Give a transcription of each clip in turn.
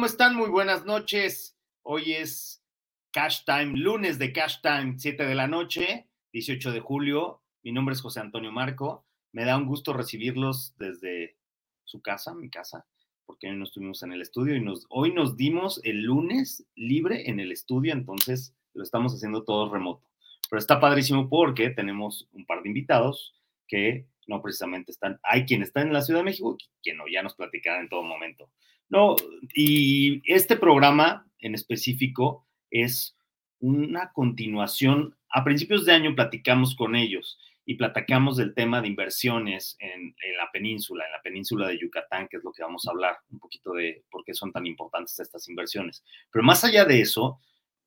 ¿Cómo están? Muy buenas noches. Hoy es Cash Time, lunes de Cash Time, 7 de la noche, 18 de julio. Mi nombre es José Antonio Marco. Me da un gusto recibirlos desde su casa, mi casa, porque hoy no estuvimos en el estudio y hoy nos dimos el lunes libre en el estudio, entonces lo estamos haciendo todo remoto. Pero está padrísimo porque tenemos un par de invitados que no precisamente están, hay quien está en la Ciudad de México, quien no, ya nos platicará en todo momento. No, y este programa en específico es una continuación. A principios de año platicamos con ellos y platicamos del tema de inversiones en, en, la península, en la península de Yucatán, que es lo que vamos a hablar, un poquito de por qué son tan importantes estas inversiones. Pero más allá de eso,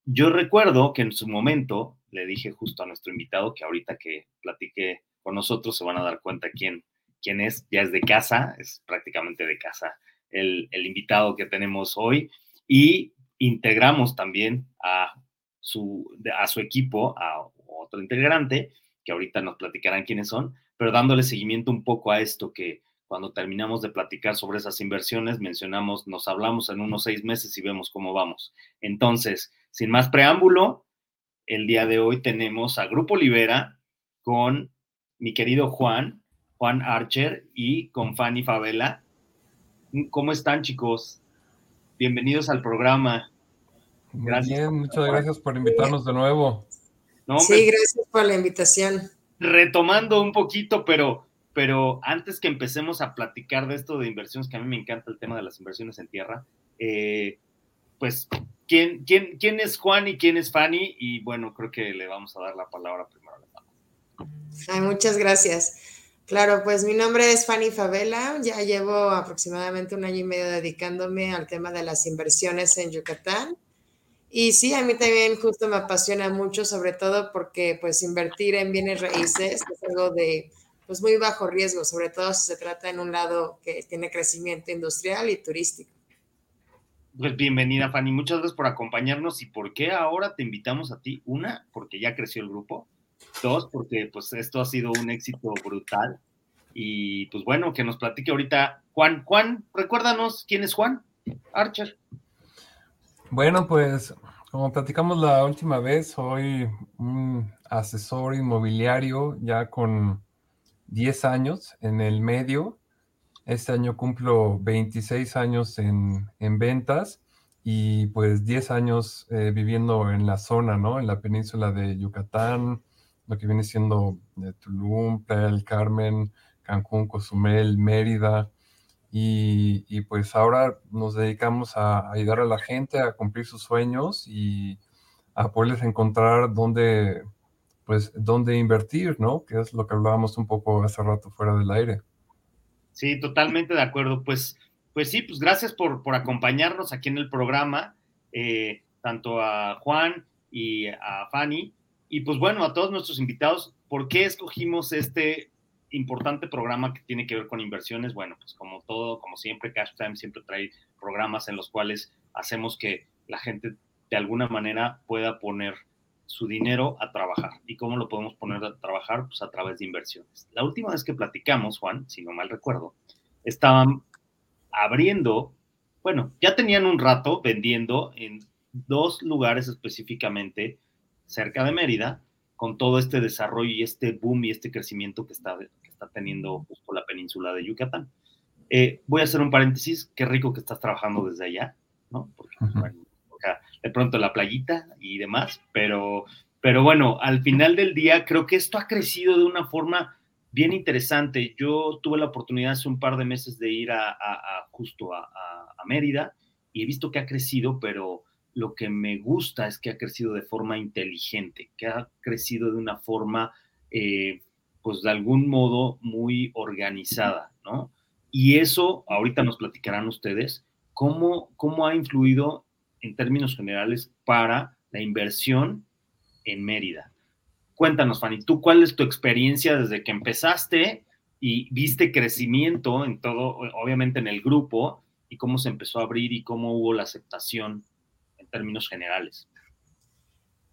yo recuerdo que en su momento le dije justo a nuestro invitado que ahorita que platique con nosotros se van a dar cuenta quién, quién es, ya es de casa, es prácticamente de casa el, invitado que tenemos hoy y integramos también a su, a su equipo, a otro integrante, que ahorita nos platicarán quiénes son, pero dándole seguimiento un poco a esto que cuando terminamos de platicar sobre esas inversiones, mencionamos, nos hablamos en unos seis meses y vemos cómo vamos. Entonces, sin más preámbulo, el día de hoy tenemos a Grupo Libera con mi querido Juan, Juan Archer y con Fanny Favela. ¿Cómo están, chicos? Bienvenidos al programa. Gracias. Bien, muchas gracias por invitarnos de nuevo. No, sí, gracias por la invitación. Retomando un poquito, pero, pero antes que empecemos a platicar de esto de inversiones, que a mí me encanta el tema de las inversiones en tierra, eh, pues, ¿quién, quién, ¿quién es Juan y quién es Fanny? Y bueno, creo que le vamos a dar la palabra primero a la Ay, muchas gracias. Claro, pues mi nombre es Fanny Favela, ya llevo aproximadamente un año y medio dedicándome al tema de las inversiones en Yucatán. Y sí, a mí también justo me apasiona mucho, sobre todo porque pues invertir en bienes raíces es algo de pues muy bajo riesgo, sobre todo si se trata en un lado que tiene crecimiento industrial y turístico. Pues bienvenida Fanny, muchas gracias por acompañarnos y por qué ahora te invitamos a ti. Una, porque ya creció el grupo Dos, porque pues esto ha sido un éxito brutal. Y pues bueno, que nos platique ahorita Juan. Juan, recuérdanos quién es Juan Archer. Bueno, pues como platicamos la última vez, soy un asesor inmobiliario ya con 10 años en el medio. Este año cumplo 26 años en, en ventas y pues 10 años eh, viviendo en la zona, ¿no? En la península de Yucatán, lo que viene siendo eh, Tulum, Playa del Carmen, Cancún, Cozumel, Mérida. Y, pues ahora nos dedicamos a, ayudar a la gente a cumplir sus sueños y a poderles encontrar dónde, pues, dónde invertir, ¿no? Que es lo que hablábamos un poco hace rato fuera del aire. Sí, totalmente de acuerdo. Pues, pues sí, pues gracias por, por acompañarnos aquí en el programa, eh, tanto a Juan y a Fanny. Y pues bueno, a todos nuestros invitados, ¿por qué escogimos este importante programa que tiene que ver con inversiones? Bueno, pues como todo, como siempre, Cash Time siempre trae programas en los cuales hacemos que la gente de alguna manera pueda poner su dinero a trabajar. ¿Y cómo lo podemos poner a trabajar? Pues a través de inversiones. La última vez que platicamos, Juan, si no mal recuerdo, estaban abriendo, bueno, ya tenían un rato vendiendo en dos lugares específicamente cerca de Mérida, con todo este desarrollo y este boom y este crecimiento que está, que está teniendo justo la península de Yucatán. Eh, voy a hacer un paréntesis, qué rico que estás trabajando desde allá, ¿no? Porque de pronto la playita y demás, pero, pero bueno, al final del día creo que esto ha crecido de una forma bien interesante. Yo tuve la oportunidad hace un par de meses de ir a, justo a, a Mérida y he visto que ha crecido, pero lo que me gusta es que ha crecido de forma inteligente, que ha crecido de una forma, eh, pues de algún modo muy organizada, ¿no? Y eso, ahorita nos platicarán ustedes, cómo, cómo ha influido en términos generales para la inversión en Mérida. Cuéntanos, Fanny, ¿tú cuál es tu experiencia desde que empezaste y viste crecimiento en todo, obviamente en el grupo, y cómo se empezó a abrir y cómo hubo la aceptación términos generales?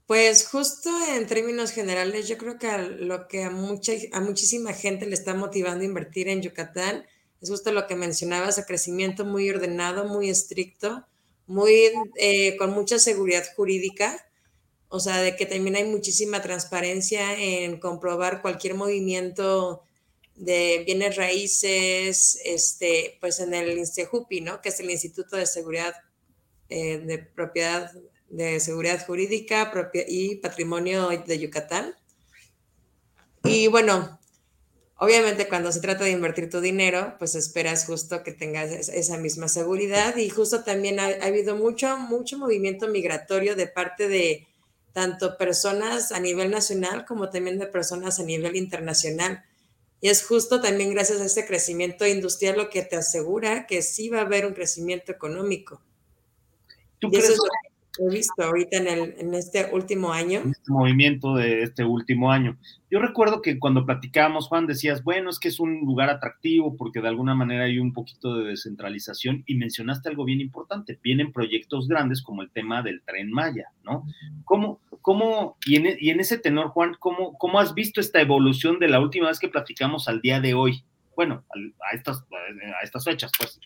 Pues justo en términos generales, yo creo que lo que a, mucha, a muchísima gente le está motivando a invertir en Yucatán Es justo lo que mencionabas, el crecimiento muy ordenado, muy estricto, muy eh, con mucha seguridad jurídica, o sea, de que también hay muchísima transparencia en comprobar cualquier movimiento de bienes raíces, este, pues en el INSTEJUPI, ¿no? Que es el Instituto de Seguridad eh, de Propiedad de Seguridad Jurídica y Patrimonio de Yucatán. Y bueno, obviamente cuando se trata de invertir tu dinero, pues esperas justo que tengas esa misma seguridad y justo también ha, ha habido mucho, mucho movimiento migratorio de parte de tanto personas a nivel nacional como también de personas a nivel internacional y es justo también gracias a este crecimiento industrial lo que te asegura que sí va a haber un crecimiento económico. ¿Tú y eso es lo que he visto ahorita en, el, en este último año. Este movimiento de este último año. Yo recuerdo que cuando platicábamos, Juan, decías, bueno, es que es un lugar atractivo porque de alguna manera hay un poquito de descentralización y mencionaste algo bien importante. Vienen proyectos grandes como el tema del tren Maya, ¿no? ¿Cómo, ¿Cómo, y en, y en, ese tenor, Juan, ¿cómo, ¿cómo has visto esta evolución de la última vez que platicamos al día de hoy? Bueno, a estas, a estas fechas, pues.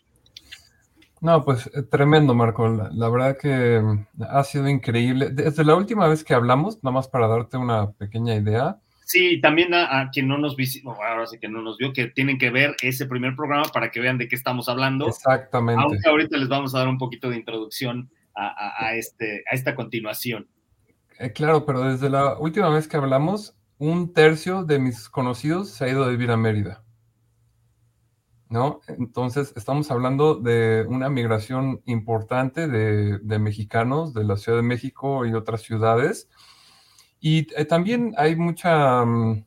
No, pues eh, tremendo, Marco. La, verdad que mm, ha sido increíble. Desde la última vez que hablamos, nada más para darte una pequeña idea. Sí, también a, quien no nos visitó, ahora sí que no nos vio, que tienen que ver ese primer programa para que vean de qué estamos hablando. Exactamente. Aunque ahorita les vamos a dar un poquito de introducción a, a este, a esta continuación. Eh, claro, pero desde la última vez que hablamos, un tercio de mis conocidos se ha ido a vivir a Mérida. ¿No? Entonces, estamos hablando de una migración importante de, mexicanos de la Ciudad de México y otras ciudades. Y eh, también hay mucha, mm,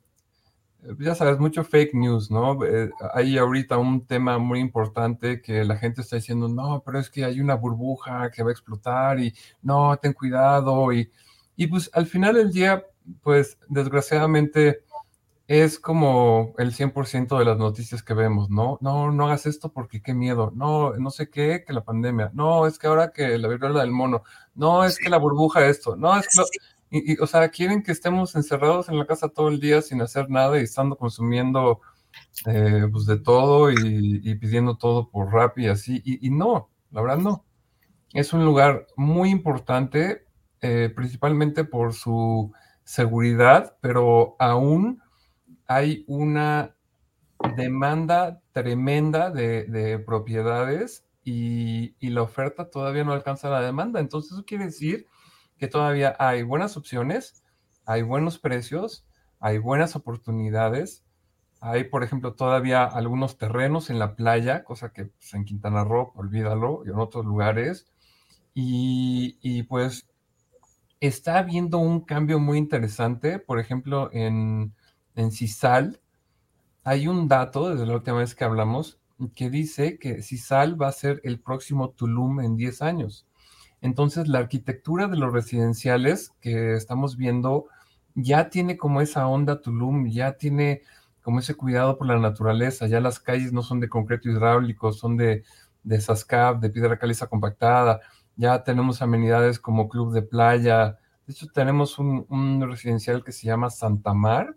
ya sabes, mucho fake news, ¿no? Eh, hay ahorita un tema muy importante que la gente está diciendo, no, pero es que hay una burbuja que va a explotar y no, ten cuidado y y pues al final del día, pues desgraciadamente es como el 100% de las noticias que vemos, ¿no? No, no hagas esto porque qué miedo. No, no sé qué, que la pandemia. No, es que ahora que la viruela del mono. No, es que la burbuja esto. No, es que... Y, o sea, quieren que estemos encerrados en la casa todo el día sin hacer nada y estando consumiendo eh, pues de todo y, pidiendo todo por rap y así. y no, la verdad no. Es un lugar muy importante eh, principalmente por su seguridad, pero aún hay una demanda tremenda de, propiedades y, la oferta todavía no alcanza la demanda. Entonces eso quiere decir que todavía hay buenas opciones, hay buenos precios, hay buenas oportunidades. Hay, por ejemplo, todavía algunos terrenos en la playa, cosa que pues, en Quintana Roo, olvídalo, y en otros lugares. Y, y pues está habiendo un cambio muy interesante. Por ejemplo, en, en CISAL hay un dato desde la última vez que hablamos que dice que CISAL va a ser el próximo Tulum en 10 años. Entonces, la arquitectura de los residenciales que estamos viendo ya tiene como esa onda Tulum, ya tiene como ese cuidado por la naturaleza, ya las calles no son de concreto hidráulico, son de, de SASCAP, de piedra caliza compactada, ya tenemos amenidades como club de playa. De hecho, tenemos un, residencial que se llama Santa Mar,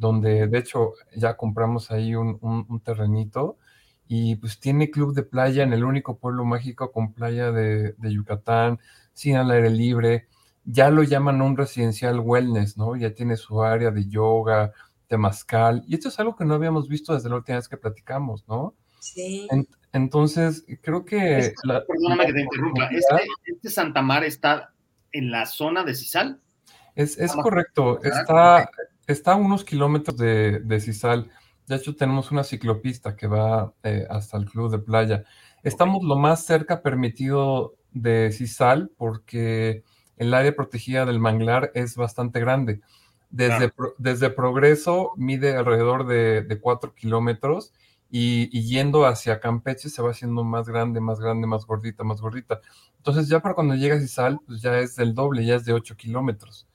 donde de hecho ya compramos ahí un, terrenito y pues tiene club de playa en el único pueblo mágico con playa de, Yucatán, sin al aire libre. Ya lo llaman un residencial wellness, ¿no? Ya tiene su área de yoga, temazcal. Y esto es algo que no habíamos visto desde la última vez que platicamos, ¿no? Sí. Entonces, creo que... perdóname que te interrumpa. ¿Este, ¿Este, Santa Mar está en la zona de Cisal? Es, correcto. Está, está a unos kilómetros de, de Cisal. De hecho, tenemos una ciclopista que va eh, hasta el club de playa. Estamos lo más cerca permitido de Cisal porque el área protegida del manglar es bastante grande. Desde, desde Progreso mide alrededor de, de 4 kilómetros y, yendo hacia Campeche se va haciendo más grande, más grande, más gordita, más gordita. Entonces ya para cuando llegas a Izal, pues ya es del doble, ya es de 8 kilómetros.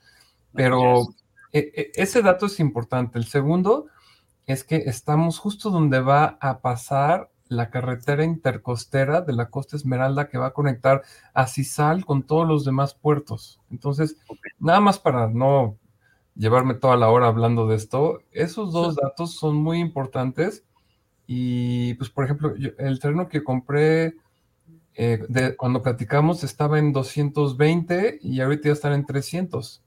Pero ese dato es importante. El segundo es que estamos justo donde va a pasar la carretera intercostera de la Costa Esmeralda que va a conectar a Cisal con todos los demás puertos. Entonces, nada más para no llevarme toda la hora hablando de esto, esos dos datos son muy importantes Y pues, por ejemplo, el terreno que compré eh, cuando platicamos estaba en 220 y ahorita ya están en 300.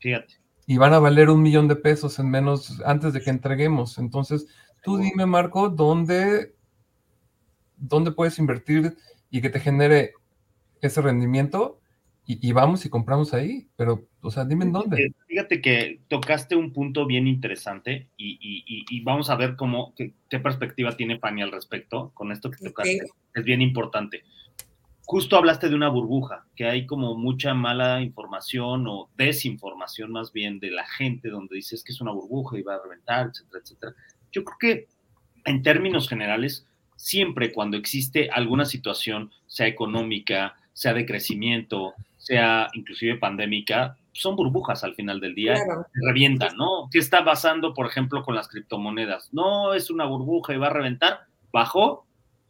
Fíjate. Y van a valer un millón de pesos en menos antes de que entreguemos. Entonces, tú dime, Marco, ¿dónde, dónde puedes invertir y que te genere ese rendimiento? Y, vamos y compramos ahí, pero, o sea, dime en dónde. Fíjate que tocaste un punto bien interesante y, vamos a ver cómo, qué, perspectiva tiene Fanny al respecto con esto que tocaste. Es bien importante justo hablaste de una burbuja, que hay como mucha mala información o desinformación más bien de la gente donde dices que es una burbuja y va a reventar, etcétera, etcétera. Yo creo que en términos generales, siempre cuando existe alguna situación, sea económica, sea de crecimiento, sea inclusive pandémica, son burbujas al final del día, revientan, ¿no? ¿Qué está pasando, por ejemplo, con las criptomonedas? No es una burbuja y va a reventar, bajó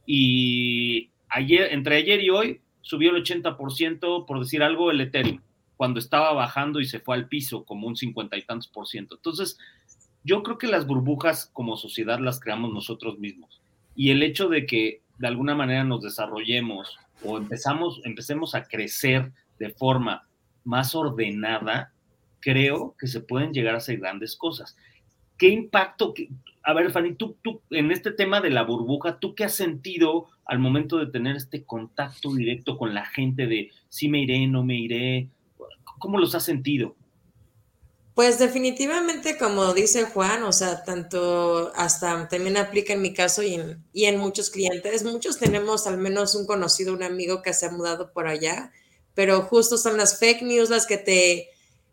y ayer, entre ayer y hoy, subió el 80%, por decir algo, el Ethereum, cuando estaba bajando y se fue al piso como un cincuenta y tantos por ciento. Entonces, yo creo que las burbujas como sociedad las creamos nosotros mismos. Y el hecho de que de alguna manera nos desarrollemos o empezamos, empecemos a crecer de forma más ordenada, creo que se pueden llegar a hacer grandes cosas. ¿Qué impacto? A ver, Fanny, tú, tú, en este tema de la burbuja, ¿tú qué has sentido al momento de tener este contacto directo con la gente de si me iré, no me iré? ¿Cómo los has sentido? Pues definitivamente, como dice Juan, o sea, tanto hasta también aplica en mi caso y y en muchos clientes. Muchos tenemos al menos un conocido, un amigo que se ha mudado por allá, pero justo son las fake news las que te,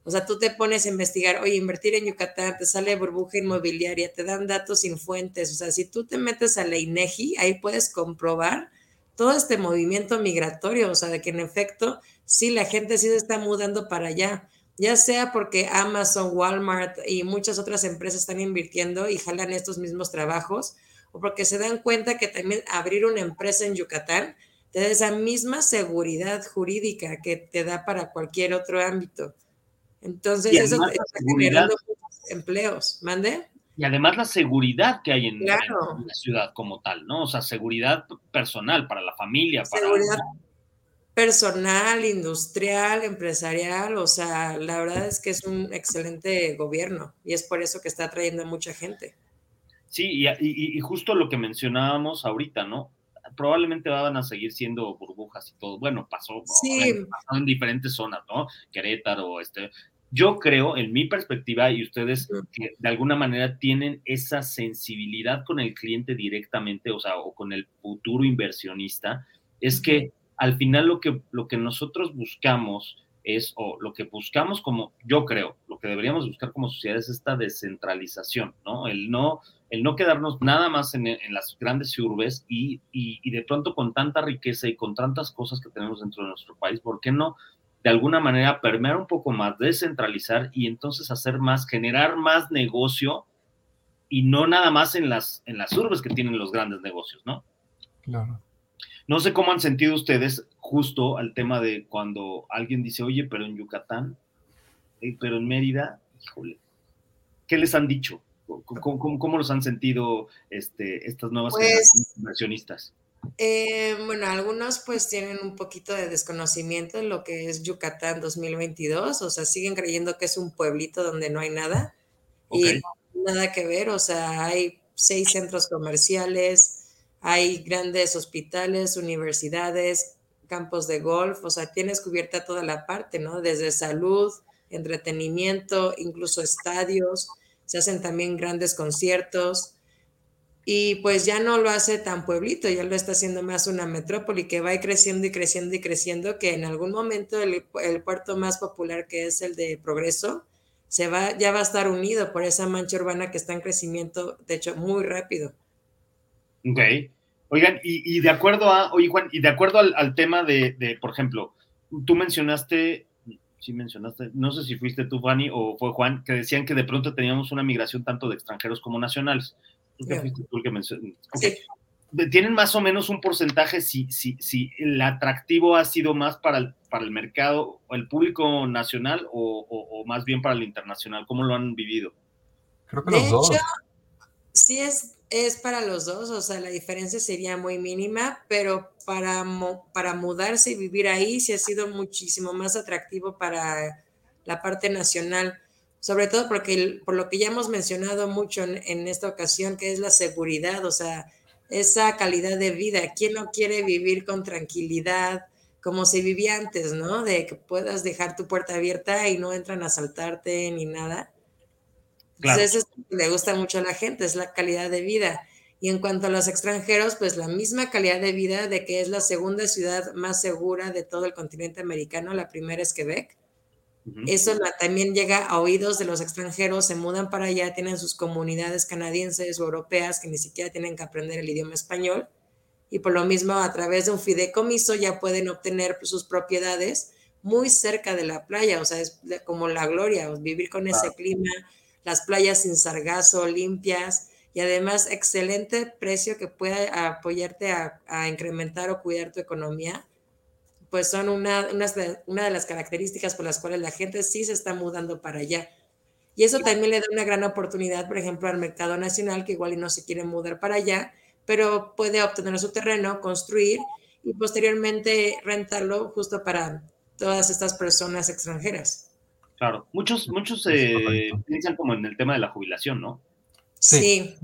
o sea, tú te pones a investigar, oye, invertir en Yucatán, te sale burbuja inmobiliaria, te dan datos sin fuentes. O sea, si tú te metes a la INEGI, ahí puedes comprobar todo este movimiento migratorio. O sea, de que en efecto, sí, la gente sí se está mudando para allá. Ya sea porque Amazon, Walmart y muchas otras empresas están invirtiendo y jalan estos mismos trabajos, o porque se dan cuenta que también abrir una empresa en Yucatán te da esa misma seguridad jurídica que te da para cualquier otro ámbito. Entonces, eso está generando empleos. ¿Mande? Y además la seguridad que hay en, la ciudad como tal, ¿no? O sea, seguridad personal para la familia. Para seguridad personal, industrial, empresarial. O sea, la verdad es que es un excelente gobierno y es por eso que está atrayendo a mucha gente. Sí, y, justo lo que mencionábamos ahorita, ¿no? probablemente van a seguir siendo burbujas y todo. Bueno, pasó, sí. pasó en diferentes zonas, ¿no? Querétaro, este, yo creo, en mi perspectiva, y ustedes que de alguna manera tienen esa sensibilidad con el cliente directamente, o sea, o con el futuro inversionista, es que al final lo que, lo que nosotros buscamos es, o lo que buscamos como, yo creo, lo que deberíamos buscar como sociedad es esta descentralización, ¿no? El no, el no quedarnos nada más en, las grandes urbes y, y, y, de pronto con tanta riqueza y con tantas cosas que tenemos dentro de nuestro país, ¿por qué no de alguna manera permear un poco más, descentralizar y entonces hacer más, generar más negocio y no nada más en las, en las urbes que tienen los grandes negocios, ¿no? Claro. No sé cómo han sentido ustedes justo al tema de cuando alguien dice, oye, pero en Yucatán, eh, pero en Mérida, híjole, ¿qué les han dicho? ¿Cómo, los han sentido este, estas nuevas pues, inversionistas? Eh, bueno, algunos pues tienen un poquito de desconocimiento en lo que es Yucatán 2022, o sea, siguen creyendo que es un pueblito donde no hay nada y nada que ver, o sea, hay seis centros comerciales, hay grandes hospitales, universidades, campos de golf, o sea, tienes cubierta toda la parte, ¿no? Desde salud, entretenimiento, incluso estadios, se hacen también grandes conciertos y pues ya no lo hace tan pueblito, ya lo está haciendo más una metrópoli que va creciendo y creciendo y creciendo, que en algún momento el, puerto más popular que es el de Progreso, se va, ya va a estar unido por esa mancha urbana que está en crecimiento, de hecho, muy rápido. Ok. Oigan, y, de acuerdo a, oye Juan, y de acuerdo al, tema de, de, por ejemplo, tú mencionaste, sí mencionaste, no sé si fuiste tú, Fanny, o fue Juan, que decían que de pronto teníamos una migración tanto de extranjeros como nacionales. ¿Tienen más o menos un porcentaje si, si, si el atractivo ha sido más para el, para el mercado, el público nacional o, más bien para el internacional? ¿Cómo lo han vivido? Creo que los dos. sí es es para los dos, o sea, la diferencia sería muy mínima, pero para, para mudarse y vivir ahí sí ha sido muchísimo más atractivo para la parte nacional, sobre todo porque por lo que ya hemos mencionado mucho en, en esta ocasión, que es la seguridad, o sea, esa calidad de vida. ¿Quién no quiere vivir con tranquilidad, como se vivía antes, ¿no? De que puedas dejar tu puerta abierta y no entran a asaltarte ni nada. Entonces, eso le gusta mucho a la gente, es la calidad de vida. Y en cuanto a los extranjeros, pues la misma calidad de vida de que es la segunda ciudad más segura de todo el continente americano, la primera es Quebec. Eso también llega a oídos de los extranjeros, se mudan para allá, tienen sus comunidades canadienses o europeas que ni siquiera tienen que aprender el idioma español y por lo mismo a través de un fideicomiso ya pueden obtener sus propiedades muy cerca de la playa, o sea, es como la gloria, vivir con ese clima, las playas sin sargazo, limpias y además excelente precio que puede apoyarte a, a incrementar o cuidar tu economía pues son una, una, de las características por las cuales la gente sí se está mudando para allá. Y eso también le da una gran oportunidad, por ejemplo, al mercado nacional, que igual y no se quiere mudar para allá, pero puede obtener su terreno, construir y posteriormente rentarlo justo para todas estas personas extranjeras. Claro, muchos, muchos eh, piensan como en el tema de la jubilación, ¿no? sí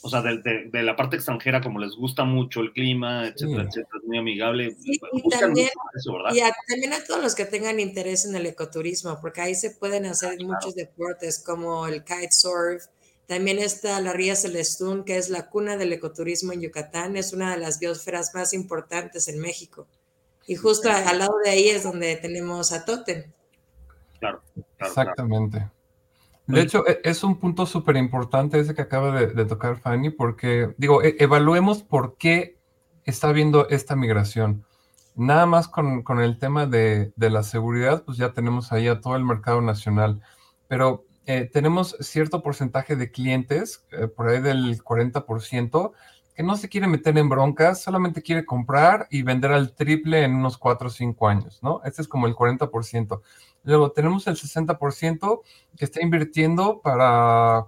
o sea, de, de, la parte extranjera, como les gusta mucho el clima, etcétera, etcétera, es muy amigable. Sí, y también, y a, también a todos los que tengan interés en el ecoturismo, porque ahí se pueden hacer muchos deportes como el kitesurf. También está la Ría Celestún, que es la cuna del ecoturismo en Yucatán, es una de las biosferas más importantes en México. Y justo al lado de ahí es donde tenemos a Totem. Claro, Exactamente. De hecho, e, es un punto súper importante ese que acaba de, tocar Fanny, porque, digo, e, evaluemos por qué está habiendo esta migración. Nada más con, el tema de, la seguridad, pues ya tenemos ahí a todo el mercado nacional, pero eh, tenemos cierto porcentaje de clientes, eh, por ahí del 40%, que no se quiere meter en broncas, solamente quiere comprar y vender al triple en unos 4 o 5 años, ¿no? Este es como el 40%. Luego tenemos el 60% que está invirtiendo para,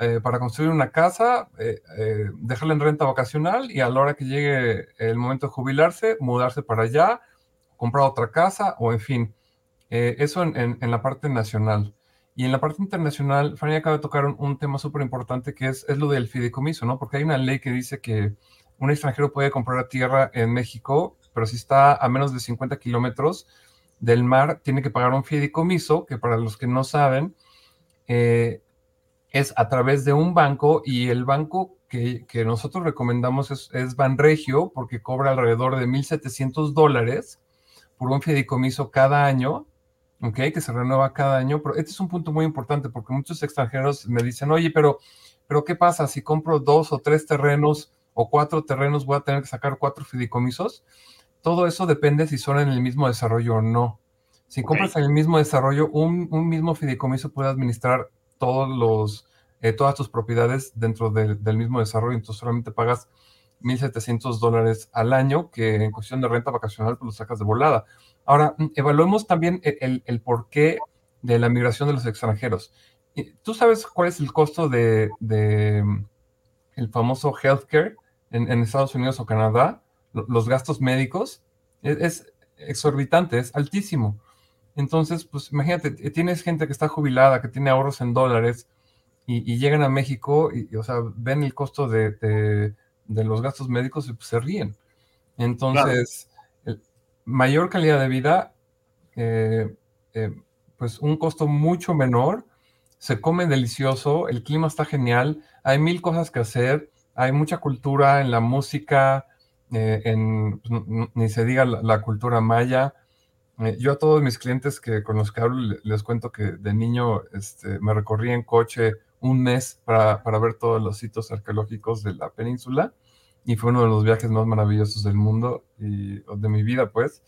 eh, para construir una casa, eh, eh, dejarla en renta vacacional y a la hora que llegue el momento de jubilarse, mudarse para allá, comprar otra casa o en fin. eso en, la parte nacional. Y en la parte internacional, Fanny acaba de tocar un, tema súper importante que es, es lo del fideicomiso, ¿no? Porque hay una ley que dice que un extranjero puede comprar tierra en México, pero si está a menos de 50 kilómetros, del mar tiene que pagar un fideicomiso, que para los que no saben, eh, es a través de un banco y el banco que, nosotros recomendamos es, es, Banregio porque cobra alrededor de 1.700 dólares por un fideicomiso cada año, ¿ok? Que se renueva cada año. Pero este es un punto muy importante porque muchos extranjeros me dicen, oye, pero, pero ¿qué pasa si compro dos o tres terrenos o cuatro terrenos? ¿Voy a tener que sacar cuatro fideicomisos? Todo eso depende si son en el mismo desarrollo o no. Si compras en el mismo desarrollo, un, mismo fideicomiso puede administrar todos los, eh, todas tus propiedades dentro del mismo desarrollo, entonces solamente pagas 1.700 dólares al año, que en cuestión de renta vacacional pues lo sacas de volada. Ahora, mm, evaluemos también el, el, porqué de la migración de los extranjeros. ¿Tú sabes cuál es el costo de, mm, el famoso healthcare en, en Estados Unidos o Canadá? Los gastos médicos, es, exorbitante, es altísimo. Entonces, pues imagínate, tienes gente que está jubilada, que tiene ahorros en dólares y, llegan a México y, o sea, ven el costo de, los gastos médicos y pues, se ríen. Entonces, mayor calidad de vida, eh, eh, pues un costo mucho menor, se come delicioso, el clima está genial, hay mil cosas que hacer, hay mucha cultura en la música, eh, en, pues, ni se diga la, cultura maya. Eh, yo a todos mis clientes que con los que hablo les cuento que de niño este, me recorrí en coche un mes para, para, ver todos los sitios arqueológicos de la península y fue uno de los viajes más maravillosos del mundo y de mi vida, pues.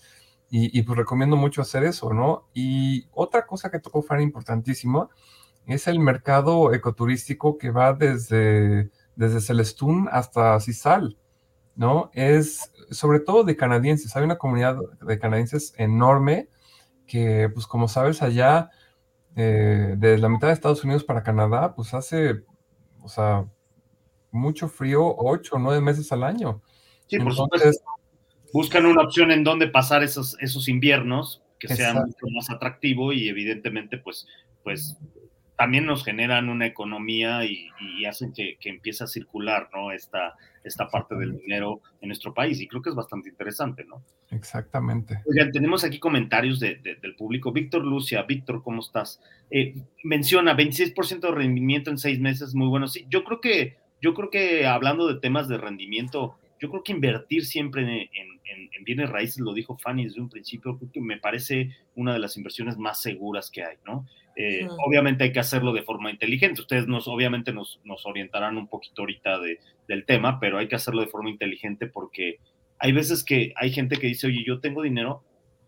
Y, pues recomiendo mucho hacer eso, ¿no? Y otra cosa que tocó fue importantísimo es el mercado ecoturístico que va desde, desde Celestún hasta Cisal. ¿No? Es sobre todo de canadienses. Hay una comunidad de canadienses enorme que, pues como sabes, allá, eh, de la mitad de Estados Unidos para Canadá, pues hace, o sea, mucho frío ocho o nueve meses al año. Sí, por supuesto. Buscan una opción en donde pasar esos, esos inviernos que sea mucho más atractivo y evidentemente pues, pues también nos generan una economía y, hacen que, empiece a circular, ¿no? Esta, esta parte del dinero en nuestro país y creo que es bastante interesante, ¿no? Exactamente. Oigan, tenemos aquí comentarios del público. Víctor Lucia, Víctor, ¿cómo estás? Eh, menciona 26% de rendimiento en seis meses, muy bueno. Sí, yo creo que, yo creo que hablando de temas de rendimiento, yo creo que invertir siempre en, bienes raíces, lo dijo Fanny desde un principio, creo que me parece una de las inversiones más seguras que hay, ¿no? Eh, obviamente hay que hacerlo de forma inteligente. Ustedes nos, obviamente nos, nos orientarán un poquito ahorita de, del tema, pero hay que hacerlo de forma inteligente porque hay veces que hay gente que dice, oye, yo tengo dinero,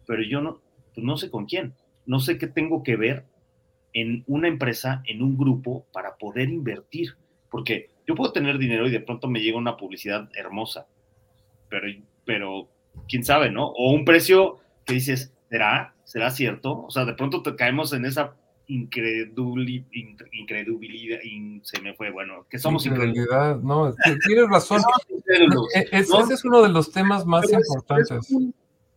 pero yo no, pues no sé con quién, no sé qué tengo que ver en una empresa, en un grupo, para poder invertir. Porque yo puedo tener dinero y de pronto me llega una publicidad hermosa, pero, pero quién sabe, ¿no? O un precio que dices, ¿será? ¿Será cierto? O sea, de pronto te caemos en esa increduli, incredulidad, se me fue, bueno, que somos incredulidad, no, tienes razón. E, e, ese es uno de los temas más importantes.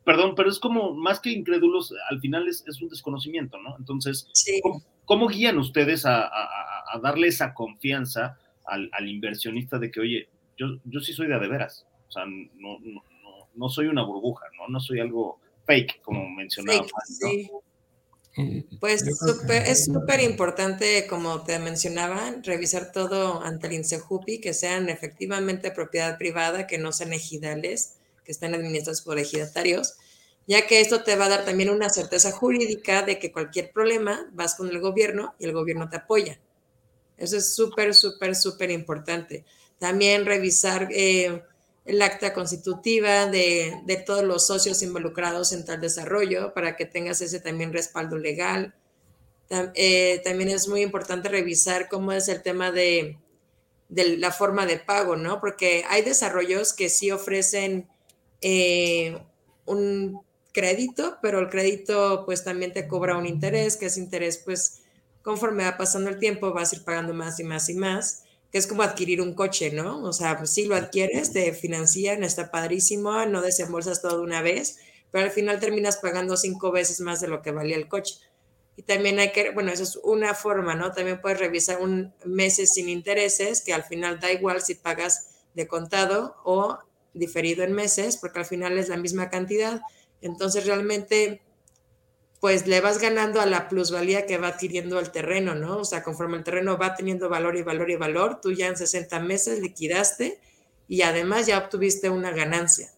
perdón, pero es como, más que incrédulos, al final es, un desconocimiento, ¿no? Entonces, ¿cómo, guían ustedes a, darle esa confianza al, inversionista de que, oye, yo, yo sí soy de de veras, o sea, no, no, no, soy una burbuja, ¿no? No soy algo fake, como mencionaba. Sí, pues es súper importante, como te mencionaba, revisar todo ante el INSEJUPI, que sean efectivamente propiedad privada, que no sean ejidales, que estén administrados por ejidatarios, ya que esto te va a dar también una certeza jurídica de que cualquier problema vas con el gobierno y el gobierno te apoya. Eso es súper, súper, súper importante. También revisar eh, el acta constitutiva de, de, todos los socios involucrados en tal desarrollo para que tengas ese también respaldo legal. Eh, también es muy importante revisar cómo es el tema de, de, la forma de pago, ¿no? Porque hay desarrollos que sí ofrecen eh, un crédito, pero el crédito pues también te cobra un interés, que ese interés pues conforme va pasando el tiempo vas a ir pagando más y más y más que es como adquirir un coche, ¿no? O sea, pues sí lo adquieres, te financian, está padrísimo, no desembolsas todo de una vez, pero al final terminas pagando cinco veces más de lo que valía el coche. Y también hay que, bueno, eso es una forma, ¿no? También puedes revisar un meses sin intereses, que al final da igual si pagas de contado o diferido en meses, porque al final es la misma cantidad. Entonces realmente pues le vas ganando a la plusvalía que va adquiriendo el terreno, ¿no? O sea, conforme el terreno va teniendo valor y valor y valor, tú ya en 60 meses liquidaste y además ya obtuviste una ganancia.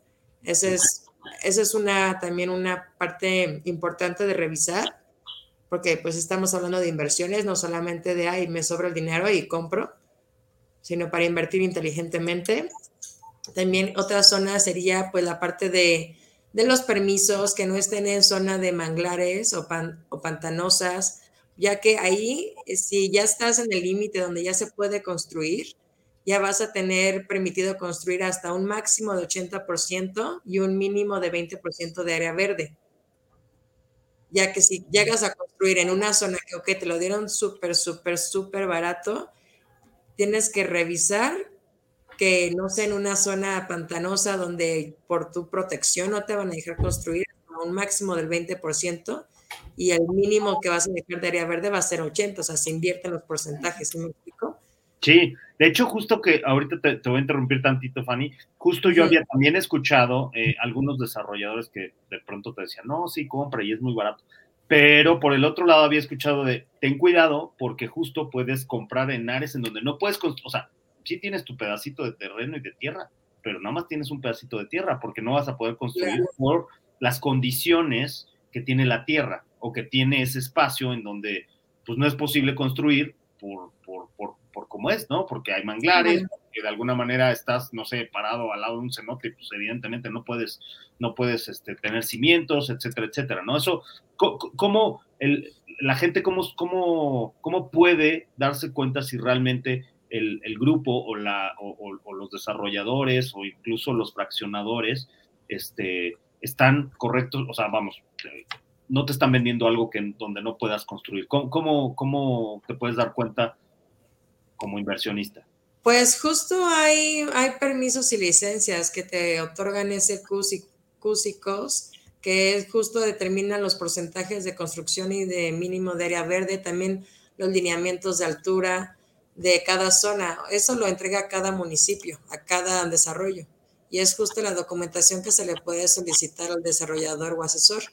Esa es, esa es una, también una parte importante de revisar, porque pues estamos hablando de inversiones, no solamente de, ay, me sobra el dinero y compro, sino para invertir inteligentemente. También otra zona sería pues la parte de de los permisos que no estén en zona de manglares o, o pantanosas, ya que ahí, eh, si ya estás en el límite donde ya se puede construir, ya vas a tener permitido construir hasta un máximo de 80% y un mínimo de 20% de área verde. Ya que si llegas a construir en una zona que, te lo dieron súper, súper, súper barato, tienes que revisar que no sea en una zona pantanosa donde por tu protección no te van a dejar construir a un máximo del 20% y el mínimo que vas a dejar de área verde va a ser 80, o sea, se invierten los porcentajes, ¿sí me explico? Sí, de hecho, justo que ahorita te, voy a interrumpir tantito, Fanny, justo yo había también escuchado eh, algunos desarrolladores que de pronto te decían, no, sí, compra y es muy barato. Pero por el otro lado había escuchado de, ten cuidado porque justo puedes comprar en áreas en donde no puedes, o sea, sí tienes tu pedacito de terreno y de tierra, pero nada más tienes un pedacito de tierra porque no vas a poder construir por las condiciones que tiene la tierra o que tiene ese espacio en donde pues no es posible construir por, por, por, por como es, ¿no? Porque hay manglares, que de alguna manera estás, no sé, parado al lado de un cenote, pues evidentemente no puedes, no puedes este, tener cimientos, etcétera, etcétera, ¿no? Eso, ¿cómo el, la gente, cómo, cómo, cómo puede darse cuenta si realmente el, grupo o, la, o, los desarrolladores o incluso los fraccionadores este, están correctos, o sea, vamos, no te están vendiendo algo que, donde no puedas construir. ¿Cómo, cómo, te puedes dar cuenta como inversionista? Pues justo hay, hay permisos y licencias que te otorgan ese CUSICOS, que justo determinan los porcentajes de construcción y de mínimo de área verde, también los lineamientos de altura de cada zona. Eso lo entrega cada municipio, a cada desarrollo. Y es justo la documentación que se le puede solicitar al desarrollador o asesor.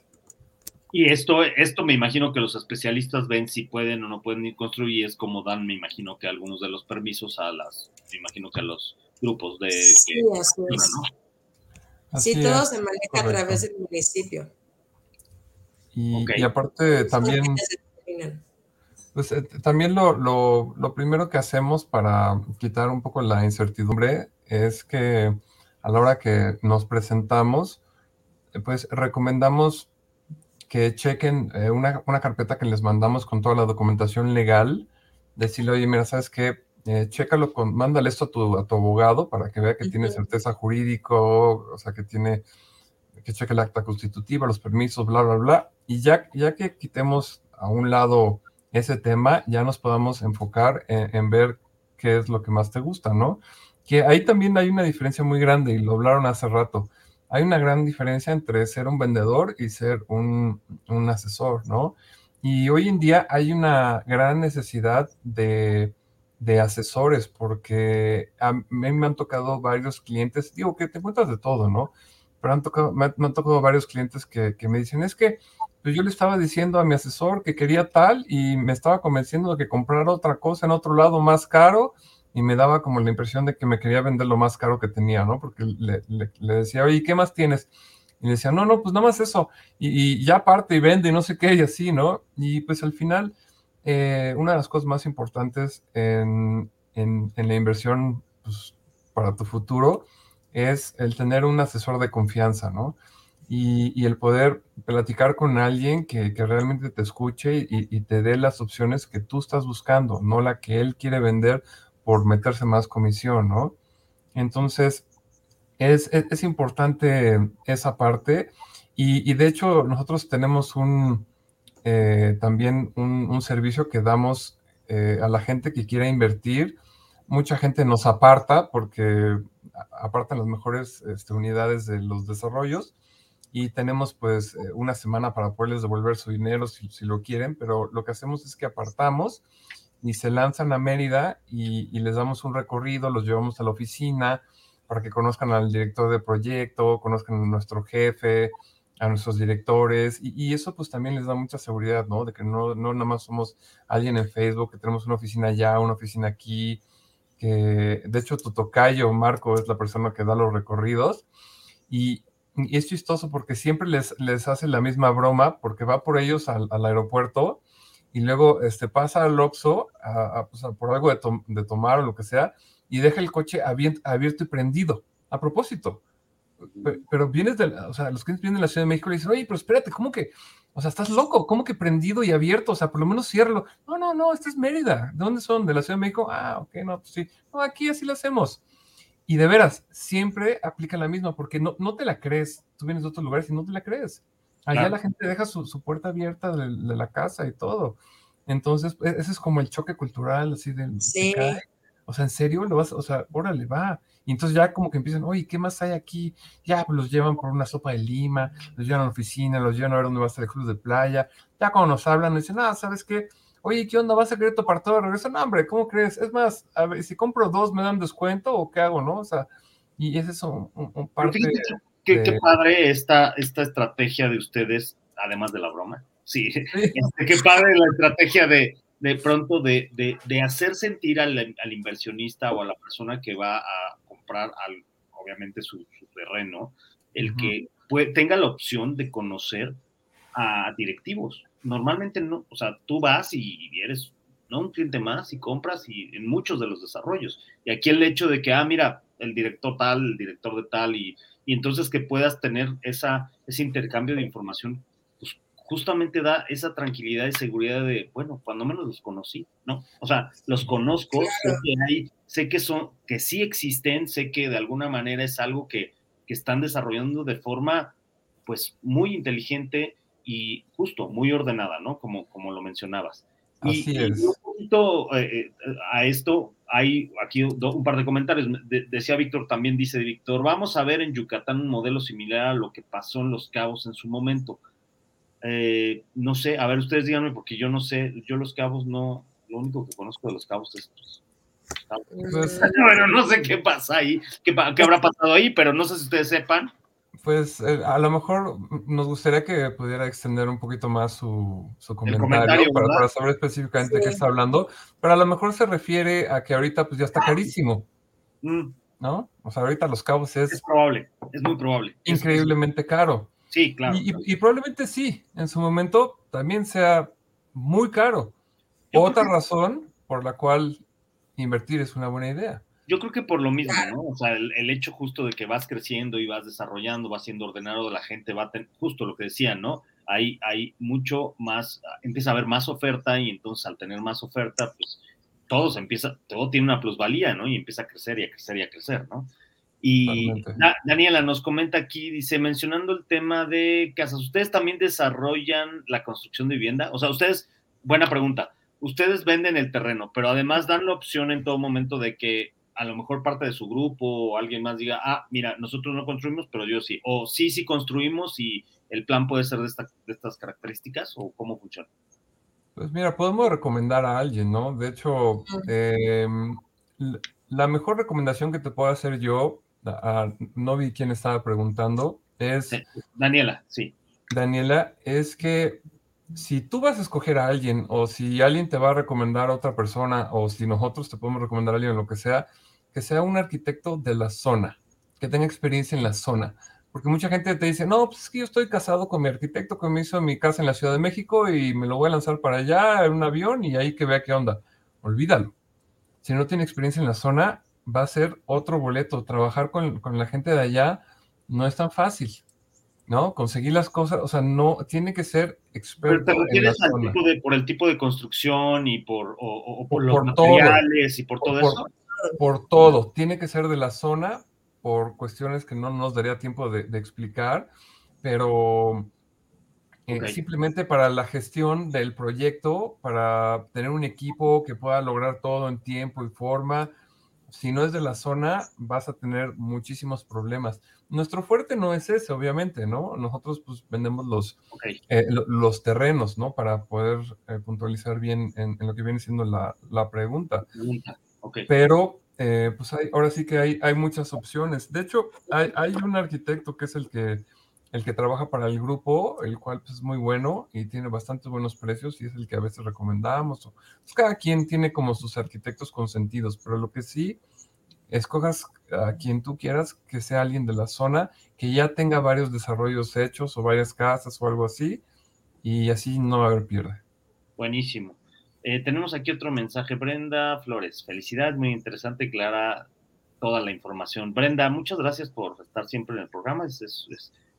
Y esto, esto me imagino que los especialistas ven si pueden o no pueden ir construir y es como dan, me imagino que algunos de los permisos a las, me imagino que a los grupos de... Sí, sí todo se maneja a través del municipio. Y, aparte también... Pues eh, también lo, lo, lo, primero que hacemos para quitar un poco la incertidumbre es que a la hora que nos presentamos, eh, pues recomendamos que chequen eh, una, carpeta que les mandamos con toda la documentación legal, decirle, oye, mira, ¿sabes qué? Eh, chécalo, con, mándale esto a tu, a tu abogado para que vea que tiene certeza jurídico, o sea, que tiene, que cheque el acta constitutiva, los permisos, bla, bla, bla. Y ya, ya que quitemos a un lado ese tema, ya nos podamos enfocar en, ver qué es lo que más te gusta, ¿no? Que ahí también hay una diferencia muy grande y lo hablaron hace rato hay una gran diferencia entre ser un vendedor y ser un, asesor, ¿no? Y hoy en día hay una gran necesidad de, asesores porque a mí me han tocado varios clientes, digo que te encuentras de todo, ¿no? Pero han tocado, me, han tocado varios clientes que, que, me dicen, es que pues yo le estaba diciendo a mi asesor que quería tal y me estaba convenciendo de que comprar otra cosa en otro lado más caro y me daba como la impresión de que me quería vender lo más caro que tenía, ¿no? Porque le, decía, oye, ¿qué más tienes? Y le decía, no, no, pues nada más eso. Y, ya parte y vende y no sé qué, y así, ¿no? Y pues al final, eh, una de las cosas más importantes en, la inversión pues, para tu futuro es el tener un asesor de confianza, ¿no? Y, el poder platicar con alguien que, realmente te escuche y, y, te dé las opciones que tú estás buscando, no la que él quiere vender por meterse más comisión, ¿no? Entonces, es, es, importante esa parte y, y, de hecho nosotros tenemos un, eh, también un, servicio que damos eh, a la gente que quiera invertir. Mucha gente nos aparta porque apartan las mejores este, unidades de los desarrollos y tenemos pues eh, una semana para poderles devolver su dinero si, lo quieren, pero lo que hacemos es que apartamos y se lanzan a Mérida y, les damos un recorrido, los llevamos a la oficina para que conozcan al director de proyecto, conozcan a nuestro jefe, a nuestros directores, y, eso pues también les da mucha seguridad, ¿no? De que no, no nada más somos alguien en Facebook, que tenemos una oficina allá, una oficina aquí, que de hecho tu tocayo, Marco, es la persona que da los recorridos, y, es chistoso porque siempre les, les hace la misma broma, porque va por ellos al, al aeropuerto, y luego este, pasa al Oxxo a, pues, por algo de, tomar o lo que sea y deja el coche abierto, y prendido, a propósito. Pero, vienes de, o sea, los clientes vienen de la Ciudad de México y dicen, oye, pero espérate, ¿cómo que, o sea, estás loco, ¿cómo que prendido y abierto? O sea, por lo menos ciérralo. No, no, no, esta es Mérida. ¿De dónde son? ¿De la Ciudad de México? Ah, ok, no, pues sí. No, aquí así lo hacemos. Y de veras, siempre aplica la misma, porque no, no te la crees. Tú vienes de otros lugares y no te la crees. Allá la gente deja su, puerta abierta de, la casa y todo. Entonces, e, ese es como el choque cultural, así de... Sí. O sea, ¿en serio? Lo vas, o sea, órale, va. Y entonces ya como que empiezan, oye, ¿qué más hay aquí? Ya, pues los llevan por una sopa de lima, los llevan a la oficina, los llevan a ver dónde va a estar el club de playa. Ya cuando nos hablan, nos dicen, ah, ¿sabes qué? Oye, ¿qué onda? ¿Vas a querer topar todo de regreso? No, hombre, ¿cómo crees? Es más, a ver, si compro dos, ¿me dan descuento o qué hago, no? O sea, y ese es un, un, parte... Qué, padre esta, esta estrategia de ustedes, además de la broma. Sí, este, qué padre la estrategia de, de pronto de, de, hacer sentir al, al, inversionista o a la persona que va a comprar, al, obviamente, su, terreno, el que tenga la opción de conocer a directivos. Normalmente no, o sea, tú vas y eres ¿no? un cliente más y compras y en muchos de los desarrollos. Y aquí el hecho de que, ah, mira, el director tal, el director de tal y y entonces que puedas tener esa, ese intercambio de información, pues justamente da esa tranquilidad y seguridad de, bueno, cuando menos los conocí, ¿no? O sea, los conozco, sé que hay, sé que son, que sí existen, sé que de alguna manera es algo que, que están desarrollando de forma, pues, muy inteligente y justo, muy ordenada, ¿no? Como, como lo mencionabas. Así y, es. un poquito eh, eh, a esto, hay aquí un par de comentarios. decía Víctor, también dice Víctor, vamos a ver en Yucatán un modelo similar a lo que pasó en Los Cabos en su momento. Eh, no sé, a ver, ustedes díganme, porque yo no sé, yo Los Cabos no, lo único que conozco de Los Cabos es... Pues, pues, bueno, no sé qué pasa ahí, qué, qué habrá pasado ahí, pero no sé si ustedes sepan. Pues eh, a lo mejor nos gustaría que pudiera extender un poquito más su, comentario, para, saber específicamente de qué está hablando, pero a lo mejor se refiere a que ahorita pues ya está carísimo, mm. ¿no? O sea, ahorita Los Cabos es... Es probable, es muy probable. Increíblemente caro. Sí, claro. Y, probablemente sí, en su momento también sea muy caro. Otra razón por la cual invertir es una buena idea. Yo creo que por lo mismo, ¿no? O sea, el, hecho justo de que vas creciendo y vas desarrollando, vas siendo ordenado, la gente va a tener, justo lo que decían, ¿no? Hay, hay mucho más, empieza a haber más oferta y entonces al tener más oferta, pues todo se empieza, todo tiene una plusvalía, ¿no? Y empieza a crecer y a crecer y a crecer, ¿no? Y Daniela nos comenta aquí, dice, mencionando el tema de casas, ¿ustedes también desarrollan la construcción de vivienda? O sea, ustedes, buena pregunta, ustedes venden el terreno, pero además dan la opción en todo momento de que a lo mejor parte de su grupo o alguien más diga, ah, mira, nosotros no construimos, pero yo sí. O sí, sí construimos y el plan puede ser de, estas características o cómo funciona. Pues mira, podemos recomendar a alguien, ¿no? De hecho, em, la mejor recomendación que te puedo hacer yo, no vi quién estaba preguntando, es... Daniela, sí. Daniela, es que si tú vas a escoger a alguien o si alguien te va a recomendar a otra persona o si nosotros te podemos recomendar a alguien, lo que sea, que sea un arquitecto de la zona, que tenga experiencia en la zona. Porque mucha gente te dice, no, pues es que yo estoy casado con mi arquitecto que me hizo mi casa en la Ciudad de México y me lo voy a lanzar para allá en un avión y ahí que vea qué onda. Olvídalo. Si no tiene experiencia en la zona, va a ser otro boleto. Trabajar con, con la gente de allá no es tan fácil. ¿no? Conseguir las cosas, o sea, no, tiene que ser experto Pero te refieres al tipo de, por el tipo de construcción y por, o, por, los materiales y por todo eso. Por todo, tiene que ser de la zona por cuestiones que no nos daría tiempo de, explicar, pero eh, simplemente para la gestión del proyecto, para tener un equipo que pueda lograr todo en tiempo y forma, si no es de la zona, vas a tener muchísimos problemas. Nuestro fuerte no es ese, obviamente, ¿no? Nosotros pues vendemos los, eh, los terrenos, ¿no? Para poder eh, puntualizar bien en, lo que viene siendo la, pregunta. Pero eh, pues hay, ahora sí que hay, hay muchas opciones. De hecho, hay, hay, un arquitecto que es el que, el que trabaja para el grupo, el cual pues, es muy bueno y tiene bastantes buenos precios y es el que a veces recomendamos. Pues, cada quien tiene como sus arquitectos consentidos, pero lo que sí escojas a quien tú quieras, que sea alguien de la zona, que ya tenga varios desarrollos hechos o varias casas o algo así, y así no va a haber pierde. Buenísimo. Eh, tenemos aquí otro mensaje, Brenda Flores. Felicidad, muy interesante, clara toda la información. Brenda, muchas gracias por estar siempre en el programa. Es,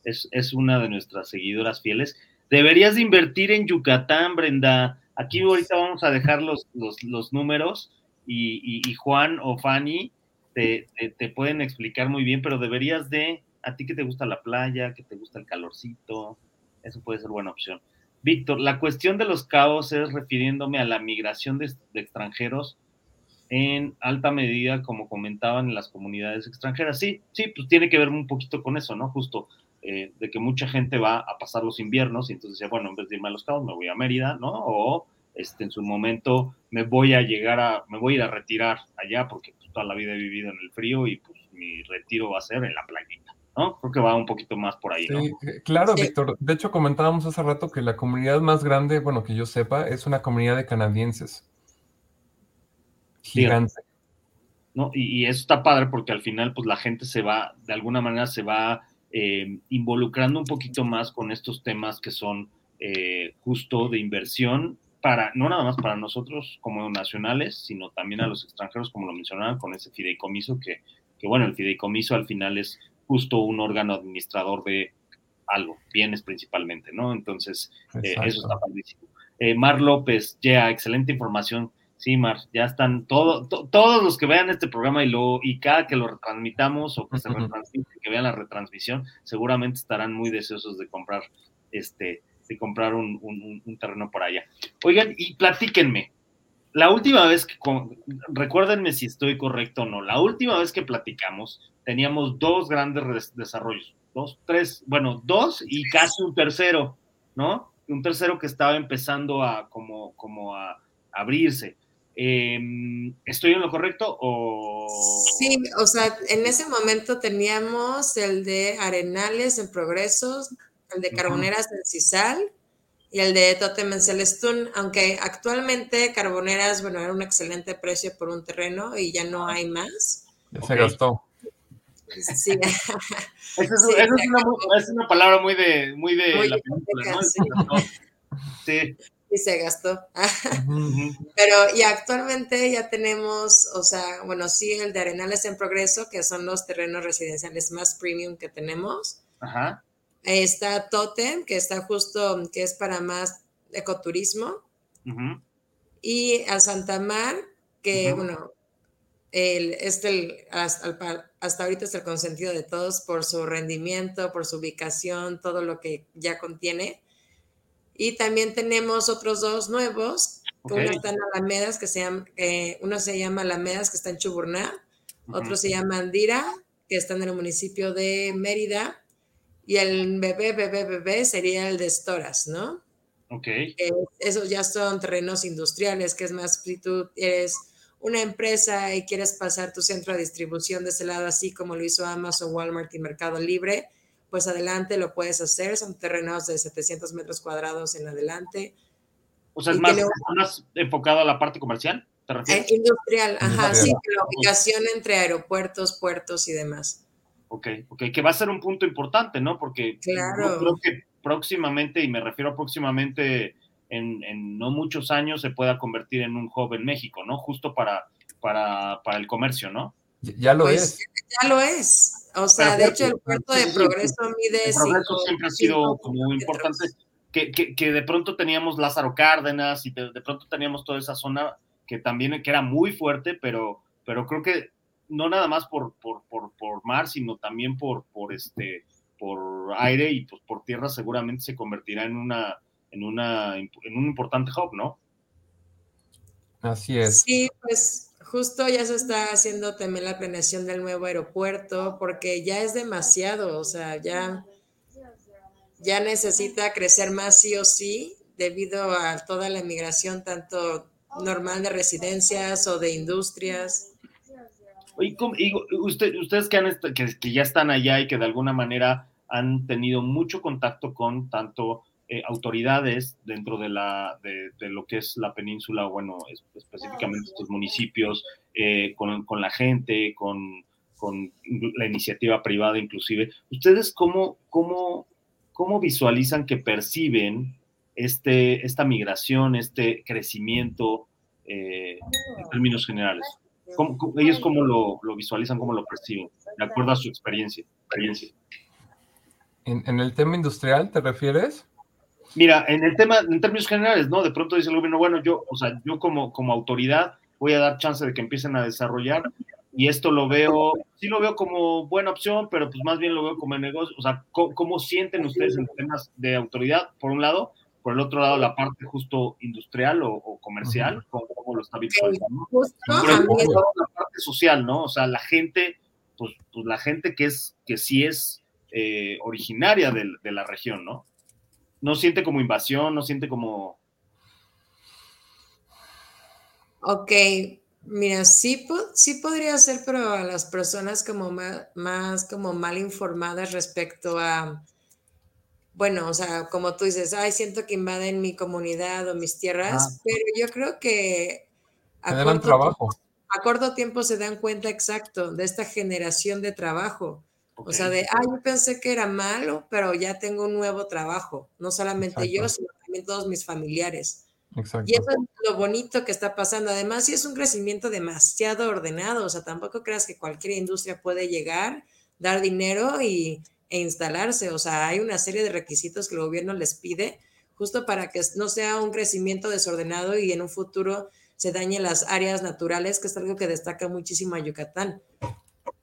es, es, una de nuestras seguidoras fieles. Deberías de invertir en Yucatán, Brenda. Aquí ahorita vamos a dejar los, los, números y, y, Juan o Fanny te, pueden explicar muy bien, pero deberías de, a ti que te gusta la playa, que te gusta el calorcito, eso puede ser buena opción. Víctor, la cuestión de los caos es refiriéndome a la migración de, extranjeros en alta medida, como comentaban en las comunidades extranjeras. Sí, sí, pues tiene que ver un poquito con eso, ¿no? Justo eh, de que mucha gente va a pasar los inviernos y entonces dice, bueno, en vez de irme a los caos, me voy a Mérida, ¿no? O este, en su momento me voy a llegar a, me voy a ir a retirar allá porque toda la vida he vivido en el frío y pues mi retiro va a ser en la playita, ¿no? Creo que va un poquito más por ahí, ¿no? Sí, claro, Víctor. De hecho, comentábamos hace rato que la comunidad más grande, bueno, que yo sepa, es una comunidad de canadienses. Gigante. ¿no? Y, eso está padre porque al final, pues la gente se va, de alguna manera se va eh, involucrando un poquito más con estos temas que son eh, justo de inversión para, no nada más para nosotros como nacionales, sino también a los extranjeros, como lo mencionaban, con ese fideicomiso, que, que bueno, el fideicomiso al final es justo un órgano administrador de algo, bienes principalmente, ¿no? Entonces, eh, eso está padrísimo. Eh, Mar López, ya, excelente información. Sí, Mar, ya están todo, todos los que vean este programa y, lo, y cada que lo retransmitamos o que se retransmite, que vean la retransmisión, seguramente estarán muy deseosos de comprar este de comprar un, terreno por allá. Oigan, y platíquenme, la última vez que, recuérdenme si estoy correcto o no, la última vez que platicamos teníamos dos grandes desarrollos, dos, tres, bueno, dos y casi un tercero, ¿no? Un tercero que estaba empezando a como, como a abrirse. Em, ¿Estoy en lo correcto o...? Sí, o sea, en ese momento teníamos el de Arenales en Progresos, el de Carboneras en Cisal y el de Totem en Celestún, aunque actualmente Carboneras, bueno, era un excelente precio por un terreno y ya no hay más. Ya se gastó. Sí. Esa es, una, palabra muy de, muy de la película, ¿no? Sí y se gastó. Pero y actualmente ya tenemos, o sea, bueno, sí, el de Arenales en Progreso, que son los terrenos residenciales más premium que tenemos. Ajá. está Totem, que está justo, que es para más ecoturismo. Y a Santa Mar, que bueno, el, este, hasta, hasta ahorita es el consentido de todos por su rendimiento, por su ubicación, todo lo que ya contiene. Y también tenemos otros dos nuevos. Uno está en Alamedas, que se llama, eh, uno se llama Alamedas, que está en Chuburná. Otro se llama Andira, que está en el municipio de Mérida. Y el bebé, bebé, bebé sería el de Storas, ¿no? Ok. Eh, esos ya son terrenos industriales, que es más si tú eres una empresa y quieres pasar tu centro de distribución de ese lado, así como lo hizo Amazon, Walmart y Mercado Libre, pues adelante lo puedes hacer. Son terrenos de 700 metros cuadrados en adelante. O sea, es más, enfocado a la parte comercial, ¿te eh, refieres? industrial, ajá, sí, la ubicación entre aeropuertos, puertos y demás. Ok, ok, que va a ser un punto importante, ¿no? Porque claro. creo que próximamente, y me refiero a próximamente en, no muchos años, se pueda convertir en un hub en México, ¿no? Justo para, para, para el comercio, ¿no? Ya lo pues, es. Ya lo es. O sea, de hecho, el puerto de progreso mide. El progreso siempre ha sido como importante. Que, que, de pronto teníamos Lázaro Cárdenas y de, pronto teníamos toda esa zona que también que era muy fuerte, pero, pero creo que no nada más por, por, por, por mar, sino también por, por, este, por aire y pues por tierra seguramente se convertirá en, una, en, una, en un importante hub, ¿no? Así es. Sí, pues justo ya se está haciendo también la planeación del nuevo aeropuerto porque ya es demasiado, o sea, ya, ya necesita crecer más sí o sí debido a toda la migración, tanto normal de residencias o de industrias. Y, ustedes que, han, que, que ya están allá y que de alguna manera han tenido mucho contacto con tanto eh, autoridades dentro de, la, de, lo que es la península, bueno, específicamente estos municipios, eh, con, con, la gente, con, con, la iniciativa privada inclusive. ¿Ustedes cómo, cómo, cómo visualizan que perciben este, esta migración, este crecimiento eh, en términos generales? ¿Ellos cómo lo, lo, visualizan, cómo lo perciben, de acuerdo a su experiencia? experiencia? ¿En, ¿En, el tema industrial te refieres? Mira, en el tema, en términos generales, ¿no? De pronto dice el gobierno, bueno, yo, o sea, yo como, como autoridad voy a dar chance de que empiecen a desarrollar y esto lo veo, sí lo veo como buena opción, pero pues más bien lo veo como negocio, o sea, ¿cómo, sienten ustedes en temas de autoridad, por un lado, por el otro lado, la parte justo industrial o, comercial, ¿cómo, lo está visualizando? Por el otro lado, la parte social, ¿no? O sea, la gente, pues, pues la gente que es, que sí es eh, originaria de, de la región, ¿no? No siente como invasión, no siente como... Ok, mira, sí, sí podría ser, pero a las personas como más, como mal informadas respecto a, bueno, o sea, como tú dices, ay, siento que invaden mi comunidad o mis tierras, pero yo creo que a corto, trabajo. a corto tiempo se dan cuenta exacto de esta generación de trabajo. O sea, de, ah, yo pensé que era malo, pero ya tengo un nuevo trabajo. No solamente yo, sino también todos mis familiares. Exacto. Y eso es lo bonito que está pasando. Además, sí es un crecimiento demasiado ordenado. O sea, tampoco creas que cualquier industria puede llegar, dar dinero y, e instalarse. O sea, hay una serie de requisitos que el gobierno les pide justo para que no sea un crecimiento desordenado y en un futuro se dañen las áreas naturales, que es algo que destaca muchísimo a Yucatán.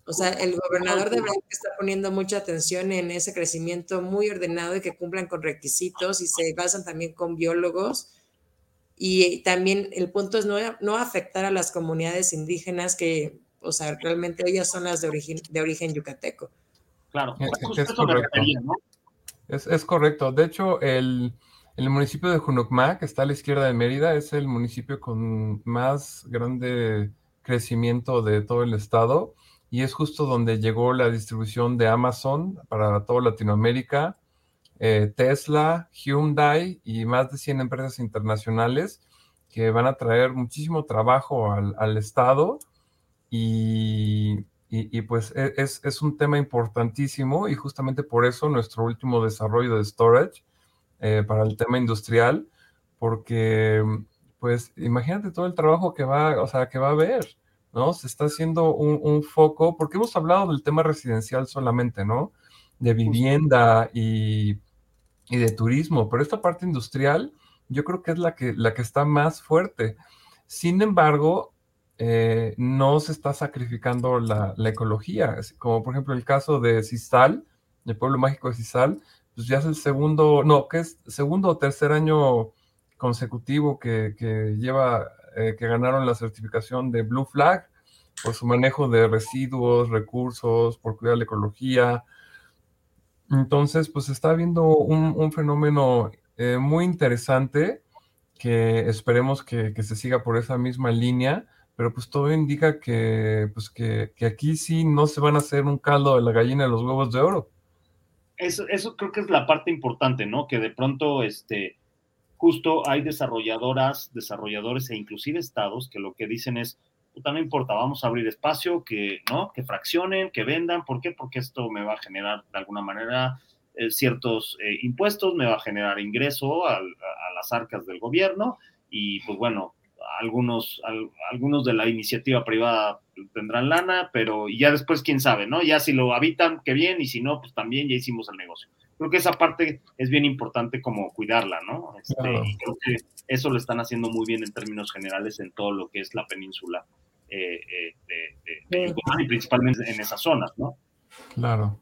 O sea, el gobernador de verdad está poniendo mucha atención en ese crecimiento muy ordenado y que cumplan con requisitos y se basan también con biólogos y también el punto es no, no afectar a las comunidades indígenas que, o sea, realmente ellas son las de origen, de origen yucateco. Claro, es, correcto. es, correcto. De hecho, el, el municipio de Junucmá, que está a la izquierda de Mérida, es el municipio con más grande crecimiento de todo el estado y es justo donde llegó la distribución de Amazon para toda Latinoamérica, eh, Tesla, Hyundai y más de 100 empresas internacionales que van a traer muchísimo trabajo al, estado y, pues e, es, es, un tema importantísimo y justamente por eso nuestro último desarrollo de storage eh, para el tema industrial, porque pues imagínate todo el trabajo que va, o sea, que va a haber. ¿No? Se está haciendo un, foco, porque hemos hablado del tema residencial solamente, ¿no? De vivienda y, de turismo, pero esta parte industrial yo creo que es la que, la que está más fuerte. Sin embargo, eh, no se está sacrificando la, ecología, como por ejemplo el caso de Cisal, el pueblo mágico de Cisal, pues ya es el segundo, no, que es segundo o tercer año consecutivo que, que lleva eh, que ganaron la certificación de Blue Flag por su manejo de residuos, recursos, por cuidar la ecología. Entonces, pues está habiendo un, fenómeno eh, muy interesante que esperemos que, se siga por esa misma línea, pero pues todo indica que, pues que, aquí sí no se van a hacer un caldo de la gallina de los huevos de oro. Eso, eso creo que es la parte importante, ¿no? Que de pronto, este, justo hay desarrolladoras, desarrolladores e inclusive estados que lo que dicen es, no importa, vamos a abrir espacio, que, ¿no? que fraccionen, que vendan. ¿Por qué? Porque esto me va a generar de alguna manera eh, ciertos eh, impuestos, me va a generar ingreso a, las arcas del gobierno y pues bueno, algunos, algunos de la iniciativa privada tendrán lana, pero ya después quién sabe, ¿no? Ya si lo habitan, qué bien, y si no, pues también ya hicimos el negocio creo que esa parte es bien importante como cuidarla, ¿no? Este, y creo que eso lo están haciendo muy bien en términos generales en todo lo que es la península eh, eh, de, y principalmente en esas zonas, ¿no? Claro.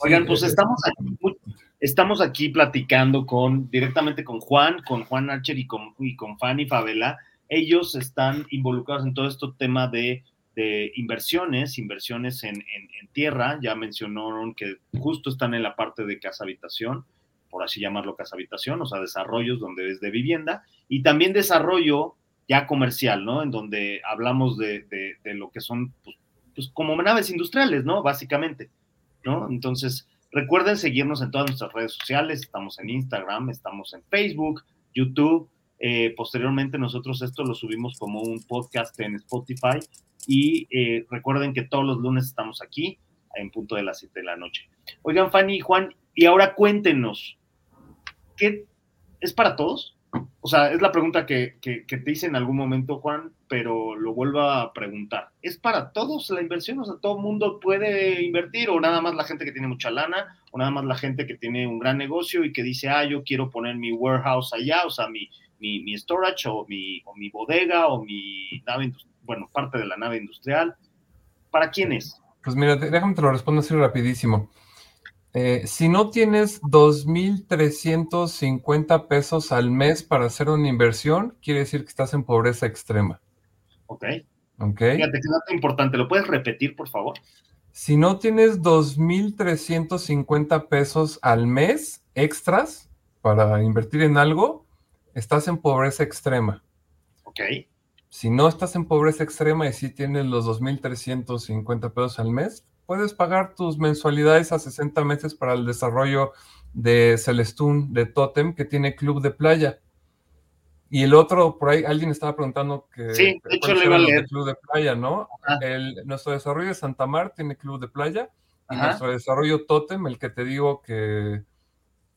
Oigan, pues estamos aquí, estamos aquí platicando con directamente con Juan, con Juan Archer y con, y con Fanny Favela. Ellos están involucrados en todo este tema de de inversiones, inversiones en, tierra, ya mencionaron que justo están en la parte de casa habitación, por así llamarlo casa habitación, o sea, desarrollos donde es de vivienda, y también desarrollo ya comercial, ¿no? En donde hablamos de, lo que son, pues, pues, como naves industriales, ¿no? Básicamente, ¿no? Entonces, recuerden seguirnos en todas nuestras redes sociales, estamos en Instagram, estamos en Facebook, YouTube, eh, posteriormente nosotros esto lo subimos como un podcast en Spotify y eh, recuerden que todos los lunes estamos aquí en punto de las 7 de la noche. Oigan, Fanny y Juan, y ahora cuéntenos, ¿qué es para todos? O sea, es la pregunta que, que, te hice en algún momento, Juan, pero lo vuelvo a preguntar. ¿Es para todos la inversión? O sea, ¿todo el mundo puede invertir? ¿O nada más la gente que tiene mucha lana? ¿O nada más la gente que tiene un gran negocio y que dice, ah, yo quiero poner mi warehouse allá, o sea, mi, mi, mi storage o mi, o mi bodega o mi nave industrial? Bueno, parte de la nave industrial. ¿Para quién es? Pues mira, déjame te lo respondo así rapidísimo. Eh, si no tienes 2.350 pesos al mes para hacer una inversión, quiere decir que estás en pobreza extrema. Ok. Ok. Fíjate, qué dato importante. ¿Lo puedes repetir, por favor? Si no tienes 2.350 pesos al mes extras para invertir en algo, estás en pobreza extrema. Ok. Si no estás en pobreza extrema y si tienes los 2.350 pesos al mes, puedes pagar tus mensualidades a 60 meses para el desarrollo de Celestún, de Totem, que tiene club de playa. Y el otro, por ahí alguien estaba preguntando que... Sí, de hecho le va a leer. Club de playa, ¿no? El, nuestro desarrollo de Santa Mar tiene club de playa. Y nuestro desarrollo Totem, el que te digo que,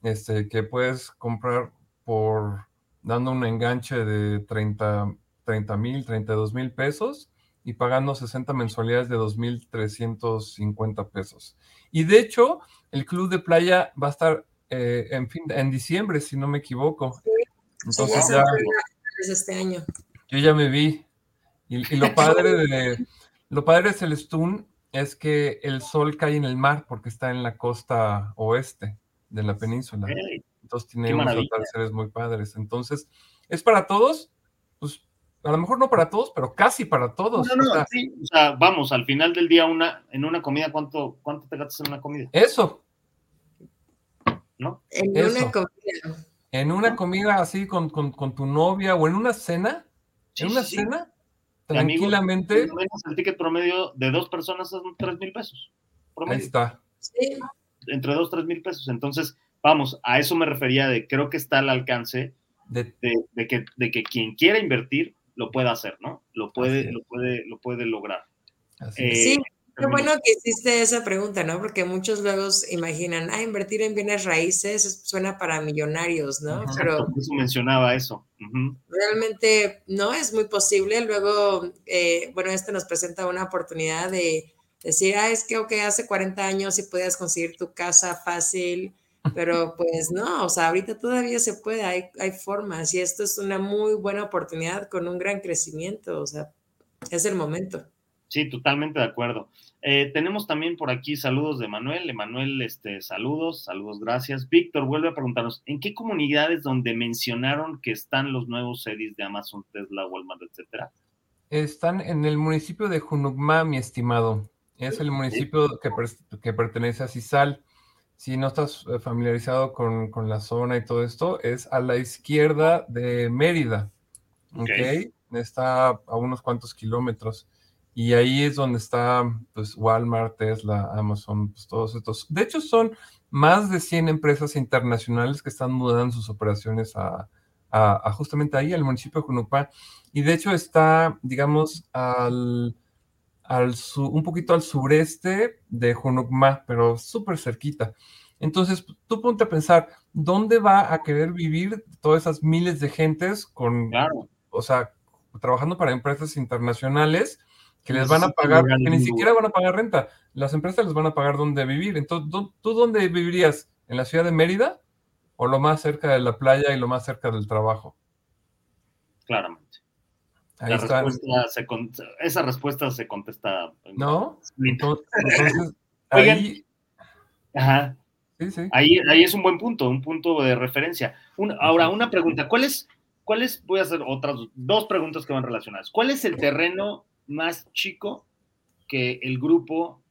este, que puedes comprar por dando un enganche de 30 30 mil, 32 mil pesos y pagando 60 mensualidades de 2.350 pesos. Y de hecho, el club de playa va a estar eh, en, fin, en diciembre, si no me equivoco. Entonces ya, este año. Yo ya me vi. Y, lo padre de lo padre de Celestún es que el sol cae en el mar porque está en la costa oeste de la península. Entonces tiene unos atardeceres muy padres. Entonces, ¿Es para todos? A lo mejor no para todos, pero casi para todos. No, no, sí, o sea, vamos, al final del día, una, en una comida, ¿cuánto, cuánto te gastas en una comida? Eso. ¿No? En una comida. En una comida así con, tu novia o en una cena. en una cena, tranquilamente. el ticket promedio de dos personas son tres mil pesos. Ahí está. Sí. Entre dos, tres mil pesos. Entonces, vamos, a eso me refería de creo que está al alcance de, que, de que quien quiera invertir lo pueda hacer, ¿no? Lo puede, lo puede, lo puede lograr. Eh, sí, qué bueno que hiciste esa pregunta, ¿no? Porque muchos luego imaginan, ah, invertir en bienes raíces suena para millonarios, ¿no? Pero eso mencionaba eso. Realmente no es muy posible. Luego, eh, bueno, esto nos presenta una oportunidad de decir, ah, es que, ok, hace 40 años si podías conseguir tu casa fácil, pero pues no, o sea, ahorita todavía se puede, hay, hay formas y esto es una muy buena oportunidad con un gran crecimiento, o sea, es el momento. Sí, totalmente de acuerdo. Eh, tenemos también por aquí saludos de Manuel. Emanuel, este, saludos, saludos, gracias. Víctor vuelve a preguntarnos, ¿en qué comunidades donde mencionaron que están los nuevos series de Amazon, Tesla, Walmart, etcétera? Están en el municipio de Junucma, mi estimado. Es el municipio que, que pertenece a Cisal si no estás eh, familiarizado con, la zona y todo esto, es a la izquierda de Mérida. ¿Ok? Está a unos cuantos kilómetros. Y ahí es donde está pues, Walmart, Tesla, Amazon, pues todos estos. De hecho, son más de 100 empresas internacionales que están mudando sus operaciones a, justamente ahí, al municipio de Junupá. Y de hecho está, digamos, al, al un poquito al sureste de Junucma, pero súper cerquita. Entonces, tú ponte a pensar, ¿dónde va a querer vivir todas esas miles de gentes con, o sea, trabajando para empresas internacionales que les van a pagar, que ni siquiera van a pagar renta, las empresas les van a pagar dónde vivir. Entonces, ¿tú dónde vivirías? ¿En la ciudad de Mérida o lo más cerca de la playa y lo más cerca del trabajo? Claramente esa respuesta se contesta. ¿No? Entonces, ahí... Ajá. Ahí, ahí es un buen punto, un punto de referencia. ahora, una pregunta. ¿Cuál es, ¿Cuál es, voy a hacer otras dos preguntas que van relacionadas. ¿Cuál es el terreno más chico que el grupo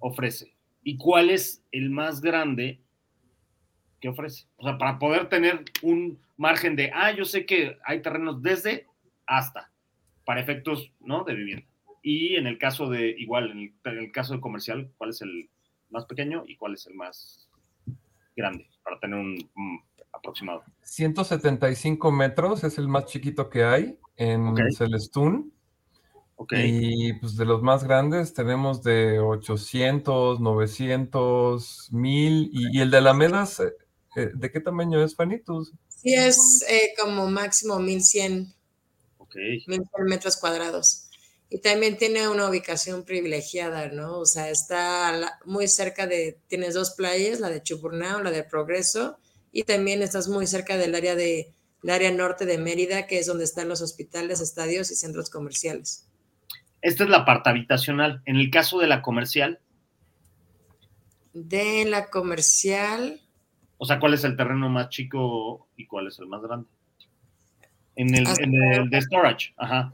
ofrece? ¿Y cuál es el más grande que ofrece? O sea, para poder tener un margen de, ah, yo sé que hay terrenos desde hasta para efectos ¿no? de vivienda. Y en el caso de, igual, en el, caso de comercial, ¿cuál es el más pequeño y cuál es el más grande? Para tener un, aproximado. 175 metros es el más chiquito que hay en Celestún. Y pues de los más grandes tenemos de 800, 900, 1000. Y, el de Alamedas, eh, eh, ¿de qué tamaño es, Fanitus? Sí, es eh, como máximo 1100 metros cuadrados. Y también tiene una ubicación privilegiada, ¿no? O sea, está muy cerca de, tienes dos playas, la de Chupurnao, la de Progreso, y también estás muy cerca del área de, el área norte de Mérida, que es donde están los hospitales, estadios y centros comerciales. Esta es la parte habitacional. En el caso de la comercial. De la comercial. O sea, ¿cuál es el terreno más chico y cuál es el más grande? En el, en el de storage, ajá.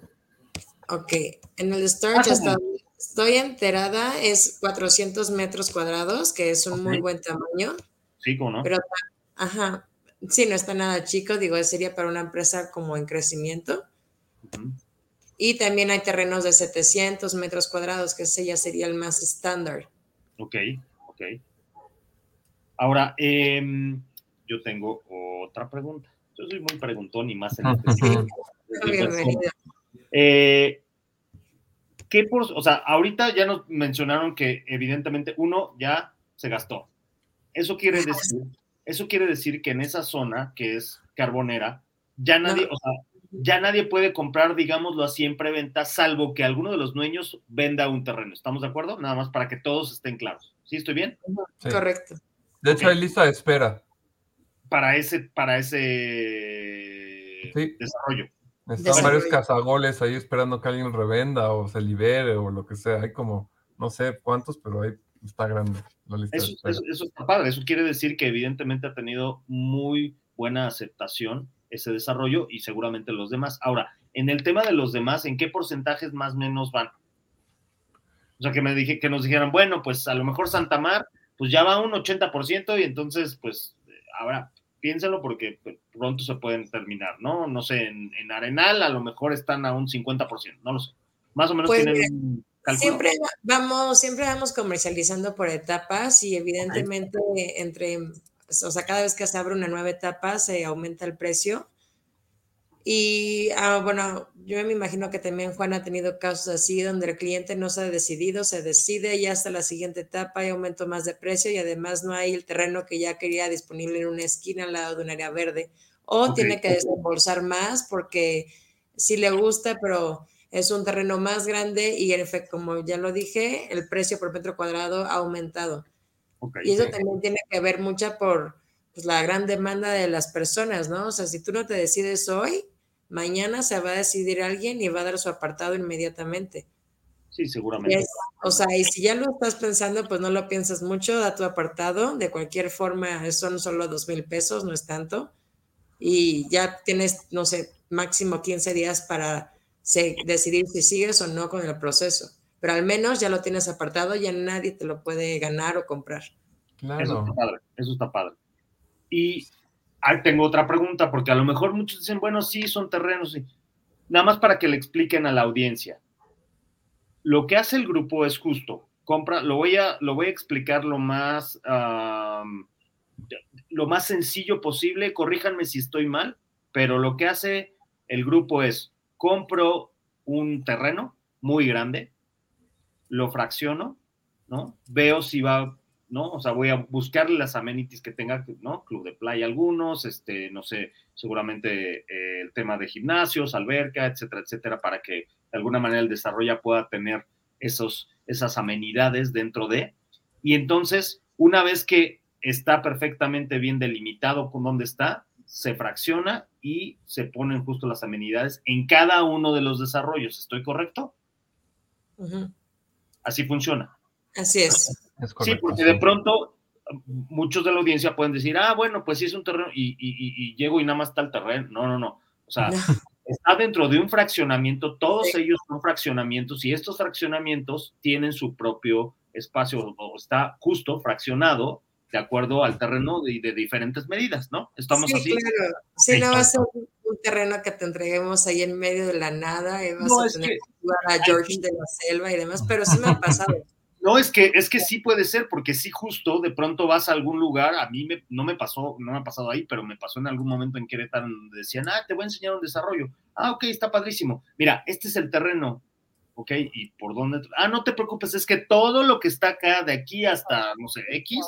Ok, en el storage estoy enterada, es 400 metros cuadrados, que es un muy buen tamaño. Sí, ¿cómo no? Pero, ajá, sí, no está nada chico, digo, sería para una empresa como en crecimiento. Y también hay terrenos de 700 metros cuadrados, que ese ya sería el más estándar. Ok, ok. Ahora, em, yo tengo otra pregunta. Yo soy muy preguntón y más en este eh, ¿Qué por, o sea, ahorita ya nos mencionaron que evidentemente uno ya se gastó. Eso quiere decir, eso quiere decir que en esa zona que es carbonera, ya nadie, o sea, ya nadie puede comprar, digámoslo así, en preventa, salvo que alguno de los dueños venda un terreno. ¿Estamos de acuerdo? Nada más para que todos estén claros. ¿Sí estoy bien? Correcto. De hecho, hay lista de espera para ese, para ese desarrollo. Están varios cazagoles ahí esperando que alguien revenda o se libere o lo que sea. Hay como, no sé cuántos, pero ahí está grande la lista. Eso, eso, está padre. Eso quiere decir que evidentemente ha tenido muy buena aceptación ese desarrollo y seguramente los demás. Ahora, en el tema de los demás, ¿en qué porcentajes más o menos van? O sea, que me dije, que nos dijeran, bueno, pues a lo mejor Santa Mar, pues ya va un 80% y entonces, pues, ahora piénselo porque pronto se pueden terminar, ¿no? No sé, en, Arenal a lo mejor están a un 50%, no lo sé. Más o menos pues tienen Siempre vamos, siempre vamos comercializando por etapas y evidentemente entre, o sea, cada vez que se abre una nueva etapa se aumenta el precio. Y ah, bueno, yo me imagino que también Juan ha tenido casos así donde el cliente no se ha decidido, se decide y hasta la siguiente etapa hay aumento más de precio y además no hay el terreno que ya quería disponible en una esquina al lado de un área verde o tiene que desembolsar más porque sí le gusta, pero es un terreno más grande y en efecto, como ya lo dije, el precio por metro cuadrado ha aumentado. y eso también tiene que ver mucho por pues, la gran demanda de las personas, ¿no? O sea, si tú no te decides hoy, mañana se va a decidir alguien y va a dar su apartado inmediatamente. Sí, seguramente. o sea, y si ya lo estás pensando, pues no lo piensas mucho, da tu apartado. De cualquier forma, son solo dos mil pesos, no es tanto. Y ya tienes, no sé, máximo 15 días para decidir si sigues o no con el proceso. Pero al menos ya lo tienes apartado, ya nadie te lo puede ganar o comprar. Claro. Eso está padre, eso está padre. Y ahí tengo otra pregunta, porque a lo mejor muchos dicen, bueno, sí, son terrenos, Nada más para que le expliquen a la audiencia. Lo que hace el grupo es justo. Compra, lo voy a, lo voy a explicar lo más, lo más sencillo posible. Corríjanme si estoy mal, pero lo que hace el grupo es compro un terreno muy grande, lo fracciono, ¿no? Veo si va, ¿no? O sea, voy a buscarle las amenities que tenga, ¿no? Club de playa algunos, este, no sé, seguramente eh, el tema de gimnasios, alberca, etcétera, etcétera, para que de alguna manera el desarrollo pueda tener esos, esas amenidades dentro de. Y entonces, una vez que está perfectamente bien delimitado con dónde está, se fracciona y se ponen justo las amenidades en cada uno de los desarrollos. ¿Estoy correcto? Así funciona. Así es. Sí, porque de pronto muchos de la audiencia pueden decir, ah, bueno, pues sí es un terreno y, llego y nada más está el terreno. No, no, no. O sea, está dentro de un fraccionamiento, todos ellos son fraccionamientos y estos fraccionamientos tienen su propio espacio o está justo fraccionado de acuerdo al terreno de, de diferentes medidas, ¿no? Estamos sí, así. Claro. Si no va a ser un, terreno que te entreguemos ahí en medio de la nada, y vas no, a tener que, jugar a George de la selva y demás, pero sí me ha pasado. No, es que, es que sí puede ser, porque sí justo de pronto vas a algún lugar, a mí me, no me pasó, no me ha pasado ahí, pero me pasó en algún momento en Querétaro, donde decían, ah, te voy a enseñar un desarrollo. Ah, ok, está padrísimo. Mira, este es el terreno, ¿ok? ¿Y por dónde? Ah, no te preocupes, es que todo lo que está acá, de aquí hasta, no sé, X,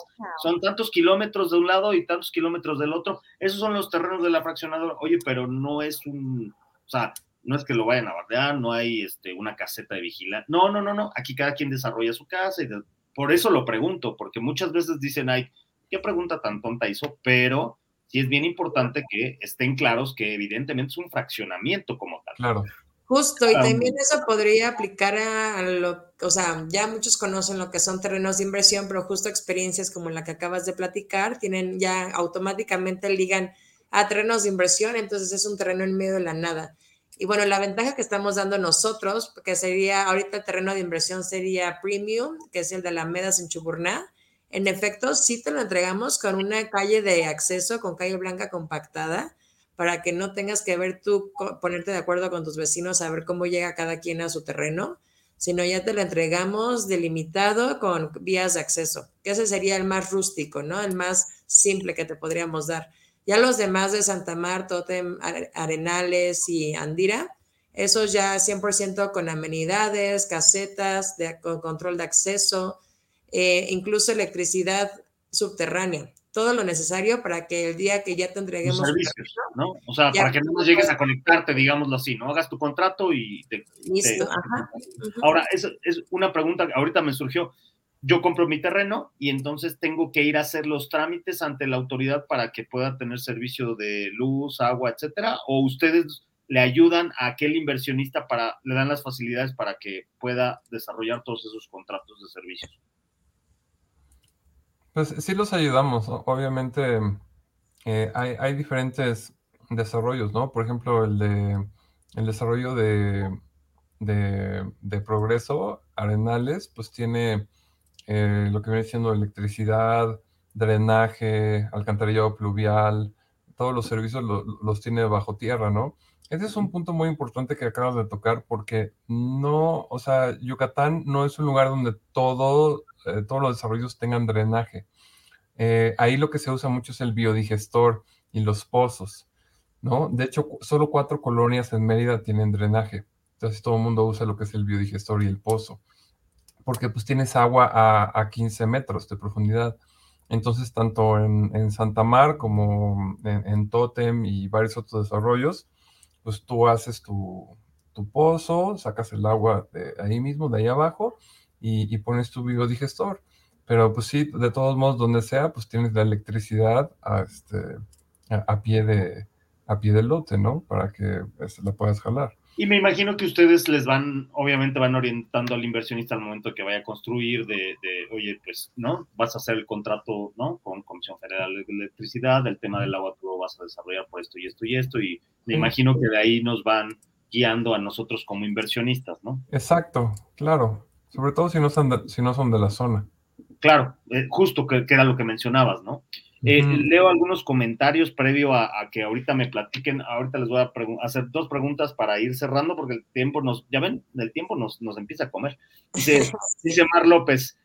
son tantos kilómetros de un lado y tantos kilómetros del otro. Esos son los terrenos de la fraccionadora. Oye, pero no es un, o sea, no es que lo vayan a bardear, no hay este, una caseta de vigilancia. No, no, no, no. Aquí cada quien desarrolla su casa y por eso lo pregunto, porque muchas veces dicen, ay, qué pregunta tan tonta hizo, pero sí es bien importante que estén claros que evidentemente es un fraccionamiento como tal. Claro. Justo, y también eso podría aplicar a, lo, o sea, ya muchos conocen lo que son terrenos de inversión, pero justo experiencias como la que acabas de platicar, tienen ya automáticamente ligan a terrenos de inversión, entonces es un terreno en medio de la nada. Y bueno, la ventaja que estamos dando nosotros, que sería, ahorita el terreno de inversión sería premium, que es el de Alamedas en Chuburná. En efecto, sí te lo entregamos con una calle de acceso, con calle blanca compactada, para que no tengas que ver tú, ponerte de acuerdo con tus vecinos a ver cómo llega cada quien a su terreno, sino ya te lo entregamos delimitado con vías de acceso, que ese sería el más rústico, ¿no? El más simple que te podríamos dar. Ya los demás de Santa Marta, Totem, Arenales y Andira, esos ya 100% con amenidades, casetas, de, con control de acceso, eh, incluso electricidad subterránea todo lo necesario para que el día que ya te entreguemos. servicios, ¿no? O sea, para que no llegues a conectarte, digámoslo así, ¿no? Hagas tu contrato y te. Listo, ajá. Ahora, es, es una pregunta que ahorita me surgió. Yo compro mi terreno y entonces tengo que ir a hacer los trámites ante la autoridad para que pueda tener servicio de luz, agua, etcétera, o ustedes le ayudan a aquel inversionista para, le dan las facilidades para que pueda desarrollar todos esos contratos de servicios. Pues sí los ayudamos. Obviamente eh, hay, diferentes desarrollos, ¿no? Por ejemplo, el de el desarrollo de, de, progreso, Arenales, pues tiene eh, lo que viene siendo electricidad, drenaje, alcantarillado pluvial, todos los servicios los tiene bajo tierra, ¿no? Ese es un punto muy importante que acabas de tocar porque no, o sea, Yucatán no es un lugar donde todo, eh, todos los desarrollos tengan drenaje. Eh, ahí lo que se usa mucho es el biodigestor y los pozos, ¿no? De hecho, solo cuatro colonias en Mérida tienen drenaje. Entonces todo el mundo usa lo que es el biodigestor y el pozo, porque pues tienes agua a, 15 metros de profundidad. Entonces, tanto en, Santa Mar como en, en Totem y varios otros desarrollos, pues tú haces tu, pozo, sacas el agua de ahí mismo, de ahí abajo, y, pones tu biodigestor. Pero pues sí, de todos modos, donde sea, pues tienes la electricidad a, este, a, pie, de, a pie del lote, ¿no? Para que este, la puedas jalar. Y me imagino que ustedes les van, obviamente van orientando al inversionista al momento que vaya a construir, de, de, oye, pues, ¿no? Vas a hacer el contrato, ¿no? Con Comisión Federal de Electricidad, el tema del agua tú lo vas a desarrollar por esto y esto y esto, y me imagino que de ahí nos van guiando a nosotros como inversionistas, ¿no? Exacto, claro. Sobre todo si no son de, si no son de la zona. Claro, eh, justo que, era lo que mencionabas, ¿no? Eh, leo algunos comentarios previo a, que ahorita me platiquen. Ahorita les voy a hacer dos preguntas para ir cerrando porque el tiempo nos, ya ven, el tiempo nos, nos empieza a comer. Dice, dice Mar López,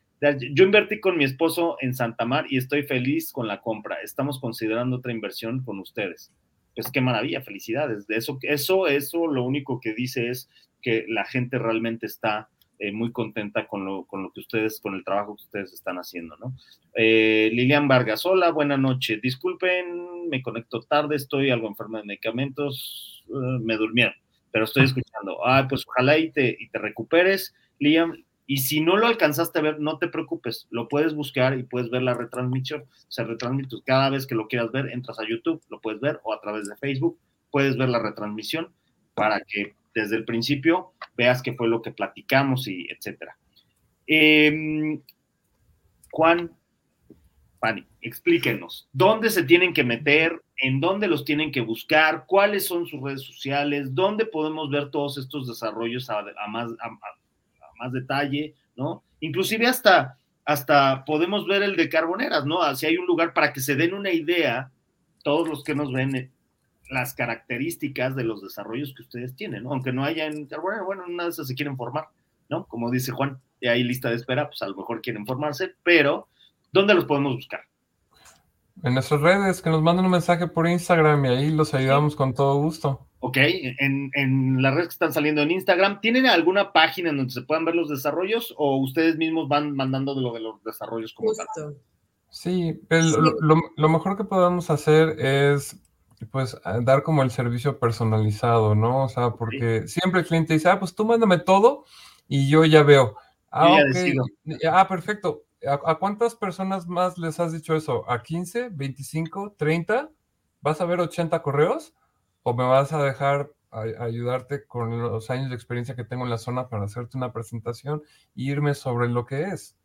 yo invertí con mi esposo en Santa Mar y estoy feliz con la compra. Estamos considerando otra inversión con ustedes pues qué maravilla, felicidades. De eso, eso, eso lo único que dice es que la gente realmente está eh, muy contenta con lo, con lo que ustedes, con el trabajo que ustedes están haciendo, ¿no? Eh, Lilian Vargas, hola, buena noche. Disculpen, me conecto tarde, estoy algo enfermo de medicamentos, eh, me durmieron, pero estoy escuchando. Ah, pues ojalá y te, y te recuperes. Lilian, y si no lo alcanzaste a ver, no te preocupes, lo puedes buscar y puedes ver la retransmisión. Se retransmite cada vez que lo quieras ver, entras a YouTube, lo puedes ver o a través de Facebook, puedes ver la retransmisión para que desde el principio veas qué fue lo que platicamos y etcétera. Em, Juan, Pani, explíquenos, ¿dónde se tienen que meter? ¿En dónde los tienen que buscar? ¿Cuáles son sus redes sociales? ¿Dónde podemos ver todos estos desarrollos a, más, detalle, ¿no? Inclusive hasta, hasta podemos ver el de Carboneras, ¿no? Si hay un lugar para que se den una idea, todos los que nos ven, las características de los desarrollos que ustedes tienen, ¿no? Aunque no haya en Carboneras, bueno, una de esas se quieren formar, ¿no? Como dice Juan, y hay lista de espera, pues a lo mejor quieren formarse, pero ¿dónde los podemos buscar? En nuestras redes, que nos manden un mensaje por Instagram y ahí los ayudamos con todo gusto. Ok, en, en, las redes que están saliendo en Instagram, ¿tienen alguna página en donde se puedan ver los desarrollos o ustedes mismos van mandando de lo de los desarrollos como tal? Sí, Lo, mejor que podemos hacer es pues dar como el servicio personalizado, ¿no? O sea, porque siempre el cliente dice, ah, pues tú mándame todo y yo ya veo. Ah, ah perfecto. ¿A, cuántas personas más les has dicho eso? ¿A 15, 25, 30? ¿Vas a ver 80 correos? ¿O me vas a dejar ayudarte con los años de experiencia que tengo en la zona para hacerte una presentación e irme sobre lo que es?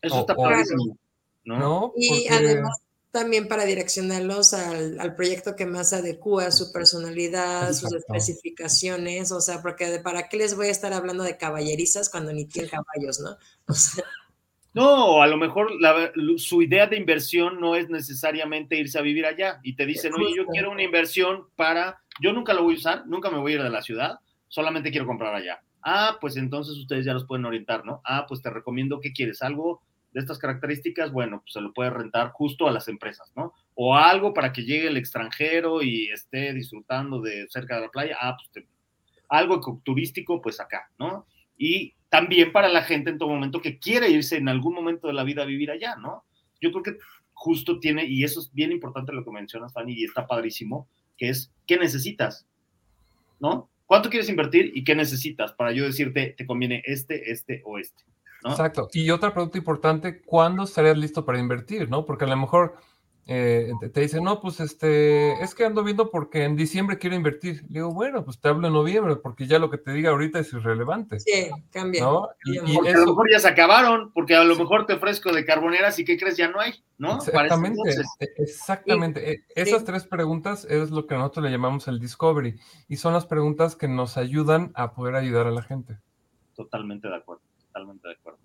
Eso está clarísimo. ¿no? Y además también para direccionarlos al, proyecto que más adecua su personalidad, sus especificaciones, o sea, porque para qué les voy a estar hablando de caballerizas cuando ni tienen caballos, ¿no? O sea, no, a lo mejor su idea de inversión no es necesariamente irse a vivir allá y te dicen, oye, yo quiero una inversión para, yo nunca lo voy a usar, nunca me voy a ir de la ciudad, solamente quiero comprar allá. Ah, pues entonces ustedes ya los pueden orientar, ¿no? Ah, pues te recomiendo que quieres algo de estas características, bueno, pues se lo puede rentar justo a las empresas, ¿no? O algo para que llegue el extranjero y esté disfrutando de cerca de la playa, ah, pues algo turístico, pues acá, ¿no? Y también para la gente en todo momento que quiere irse en algún momento de la vida a vivir allá, ¿no? Yo creo que justo tiene, y eso es bien importante lo que mencionas, Fanny, y está padrísimo, que es, ¿qué necesitas? ¿No? ¿Cuánto quieres invertir y qué necesitas para yo decirte, te conviene este, este o este? Exacto. Y otra pregunta importante, ¿cuándo estarías listo para invertir? ¿No? Porque a lo mejor eh, te, dicen, no, pues este, es que ando viendo porque en diciembre quiero invertir. Le digo, bueno, pues te hablo en noviembre, porque ya lo que te diga ahorita es irrelevante. Sí, cambia. ¿no? Y, porque a lo mejor ya se acabaron, porque a lo mejor te ofrezco de carboneras y ¿qué crees? Ya no hay, ¿no? Exactamente, e, exactamente. E, esas tres preguntas es lo que nosotros le llamamos el discovery, y son las preguntas que nos ayudan a poder ayudar a la gente. Totalmente de acuerdo, totalmente de acuerdo.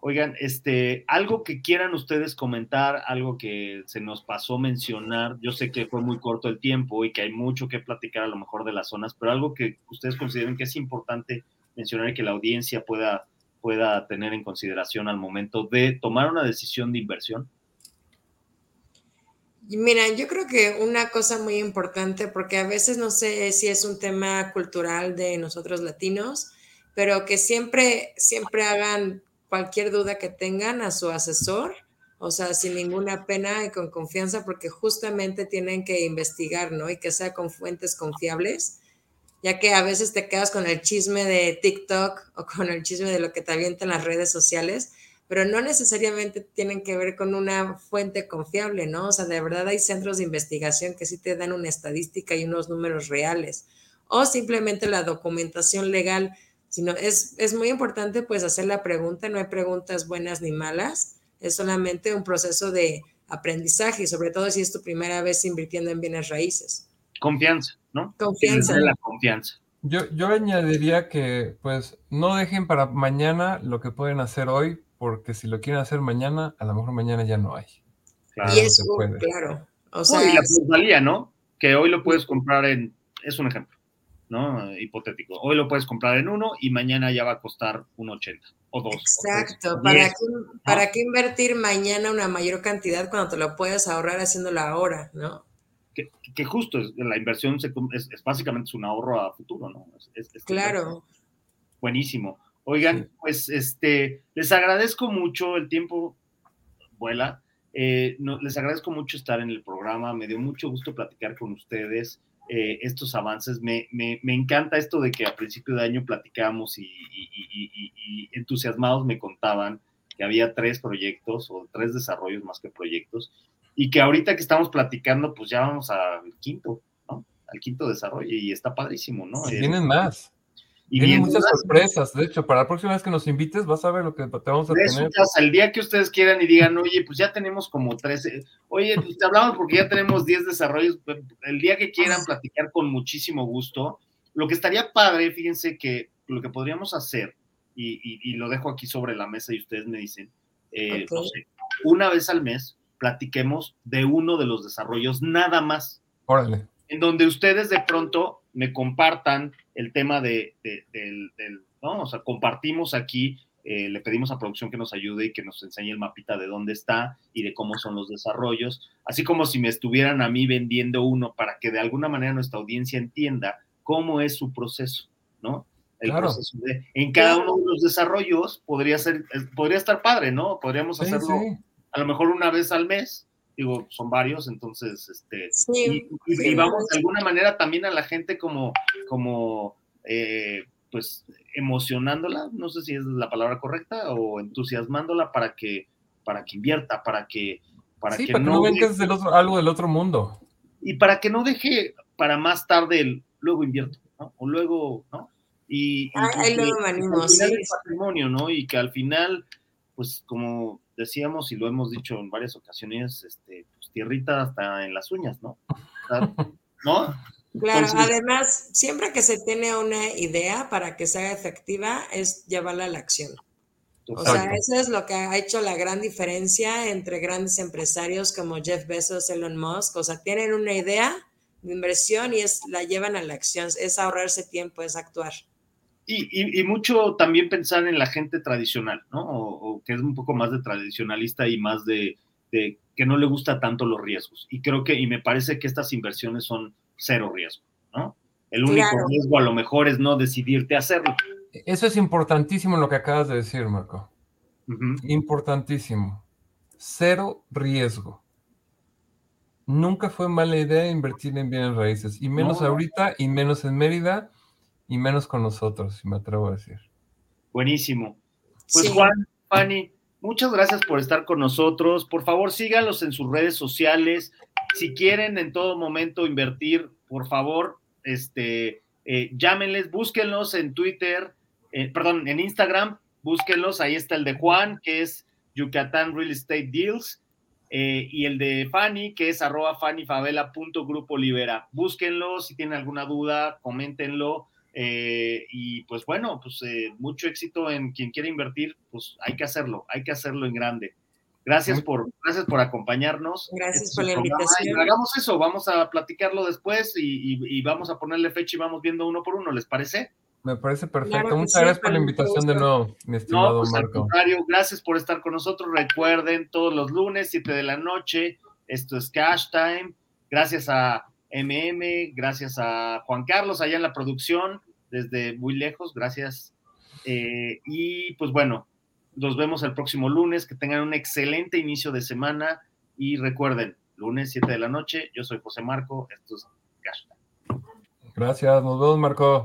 Oigan, este, algo que quieran ustedes comentar, algo que se nos pasó mencionar, yo sé que fue muy corto el tiempo y que hay mucho que platicar a lo mejor de las zonas, pero algo que ustedes consideren que es importante mencionar y que la audiencia pueda, pueda tener en consideración al momento de tomar una decisión de inversión. Mira, yo creo que una cosa muy importante, porque a veces no sé si es un tema cultural de nosotros latinos, pero que siempre, siempre hagan cualquier duda que tengan a su asesor, o sea, sin ninguna pena y con confianza, porque justamente tienen que investigar, ¿no? Y que sea con fuentes confiables, ya que a veces te quedas con el chisme de TikTok o con el chisme de lo que te avientan las redes sociales, pero no necesariamente tienen que ver con una fuente confiable, ¿no? O sea, de verdad hay centros de investigación que sí te dan una estadística y unos números reales, o simplemente la documentación legal sino es, es muy importante pues hacer la pregunta, no hay preguntas buenas ni malas, es solamente un proceso de aprendizaje y sobre todo si es tu primera vez invirtiendo en bienes raíces. Confianza, ¿no? Confianza. La confianza. Yo, yo añadiría que pues no dejen para mañana lo que pueden hacer hoy, porque si lo quieren hacer mañana, a lo mejor mañana ya no hay. Claro, y eso, claro. O sea, y la plusvalía, ¿no? Que hoy lo puedes comprar en, es un ejemplo. ¿No? Hipotético. Hoy lo puedes comprar en uno y mañana ya va a costar un 80 o dos. Exacto. ¿Para, qué, ¿Para qué invertir mañana una mayor cantidad cuando te lo puedes ahorrar haciéndolo ahora, no? Que, justo la inversión es, básicamente un ahorro a futuro, ¿no? claro. Buenísimo. Oigan, pues este, les agradezco mucho el tiempo, vuela. Eh, les agradezco mucho estar en el programa, me dio mucho gusto platicar con ustedes. Eh, estos avances. Me, me, me, encanta esto de que a principio de año platicamos y, y, entusiasmados me contaban que había tres proyectos o tres desarrollos más que proyectos y que ahorita que estamos platicando, pues ya vamos al quinto, ¿no? Al quinto desarrollo y está padrísimo, ¿no? Tienen más. Y Tienen muchas sorpresas. De hecho, para la próxima vez que nos invites, vas a ver lo que te vamos a tener. el día que ustedes quieran y digan, oye, pues ya tenemos como 13. Oye, pues te hablamos porque ya tenemos 10 desarrollos. El día que quieran platicar con muchísimo gusto. Lo que estaría padre, fíjense que lo que podríamos hacer, y, lo dejo aquí sobre la mesa y ustedes me dicen, eh, no sé, una vez al mes platiquemos de uno de los desarrollos nada más. Órale. En donde ustedes de pronto me compartan el tema de, del, ¿no? O sea, compartimos aquí, eh, le pedimos a producción que nos ayude y que nos enseñe el mapita de dónde está y de cómo son los desarrollos, así como si me estuvieran a mí vendiendo uno para que de alguna manera nuestra audiencia entienda cómo es su proceso, ¿no? El proceso de, en cada uno de los desarrollos podría ser, podría estar padre, ¿no? Podríamos hacerlo a lo mejor una vez al mes, digo, son varios, entonces, este, y, vamos de alguna manera también a la gente como, como, eh, pues, emocionándola, no sé si es la palabra correcta, o entusiasmándola para que, para que invierta, para que, para que, para que no, que es otro, algo del otro mundo. Y para que no deje para más tarde el, luego invierto, ¿no? O luego, ¿no? Y, y, luego patrimonio, ¿no? Y que al final, pues, como decíamos y lo hemos dicho en varias ocasiones, este, pues tierrita hasta en las uñas, ¿no? ¿No? Claro, además, siempre que se tiene una idea para que sea efectiva, es llevarla a la acción. O sea, eso es lo que ha hecho la gran diferencia entre grandes empresarios como Jeff Bezos, Elon Musk. O sea, tienen una idea de inversión y es, la llevan a la acción. Es ahorrarse tiempo, es actuar. Y, mucho también pensar en la gente tradicional, ¿no? O, que es un poco más de tradicionalista y más de, que no le gusta tanto los riesgos. Y creo que, y me parece que estas inversiones son cero riesgo, ¿no? El único riesgo a lo mejor es no decidirte a hacerlo. Eso es importantísimo lo que acabas de decir, Marco. Importantísimo. Cero riesgo. Nunca fue mala idea invertir en bienes raíces, y menos ahorita, y menos en Mérida, y menos con nosotros, si me atrevo a decir. Buenísimo. Pues Juan, Fanny, muchas gracias por estar con nosotros. Por favor, síganlos en sus redes sociales. Si quieren en todo momento invertir, por favor, este, eh, llámenles, búsquenlos en Twitter, eh, perdón, en Instagram, búsquenlos. Ahí está el de Juan, que es Yucatán Real Estate Deals. Eh, y el de Fanny, que es arroba fannyfavela.grupo libera. Búsquenlo, si tienen alguna duda, coméntenlo. Eh, y pues bueno, pues eh, mucho éxito en quien quiera invertir, pues hay que hacerlo, hay que hacerlo en grande. Gracias por, gracias por acompañarnos. Gracias por la invitación. hagamos eso, vamos a platicarlo después y, vamos a ponerle fecha y vamos viendo uno por uno, ¿les parece? Me parece perfecto. Muchas gracias por la invitación de nuevo, mi estimado no, pues, Marco. gracias por estar con nosotros. Recuerden, todos los lunes, 7 de la noche, esto es Cash Time. Gracias a MM, gracias a Juan Carlos allá en la producción, desde muy lejos, gracias. Eh, y pues bueno, nos vemos el próximo lunes, que tengan un excelente inicio de semana y recuerden, lunes 7 de la noche, yo soy José Marco, esto es Gracias, nos vemos Marco.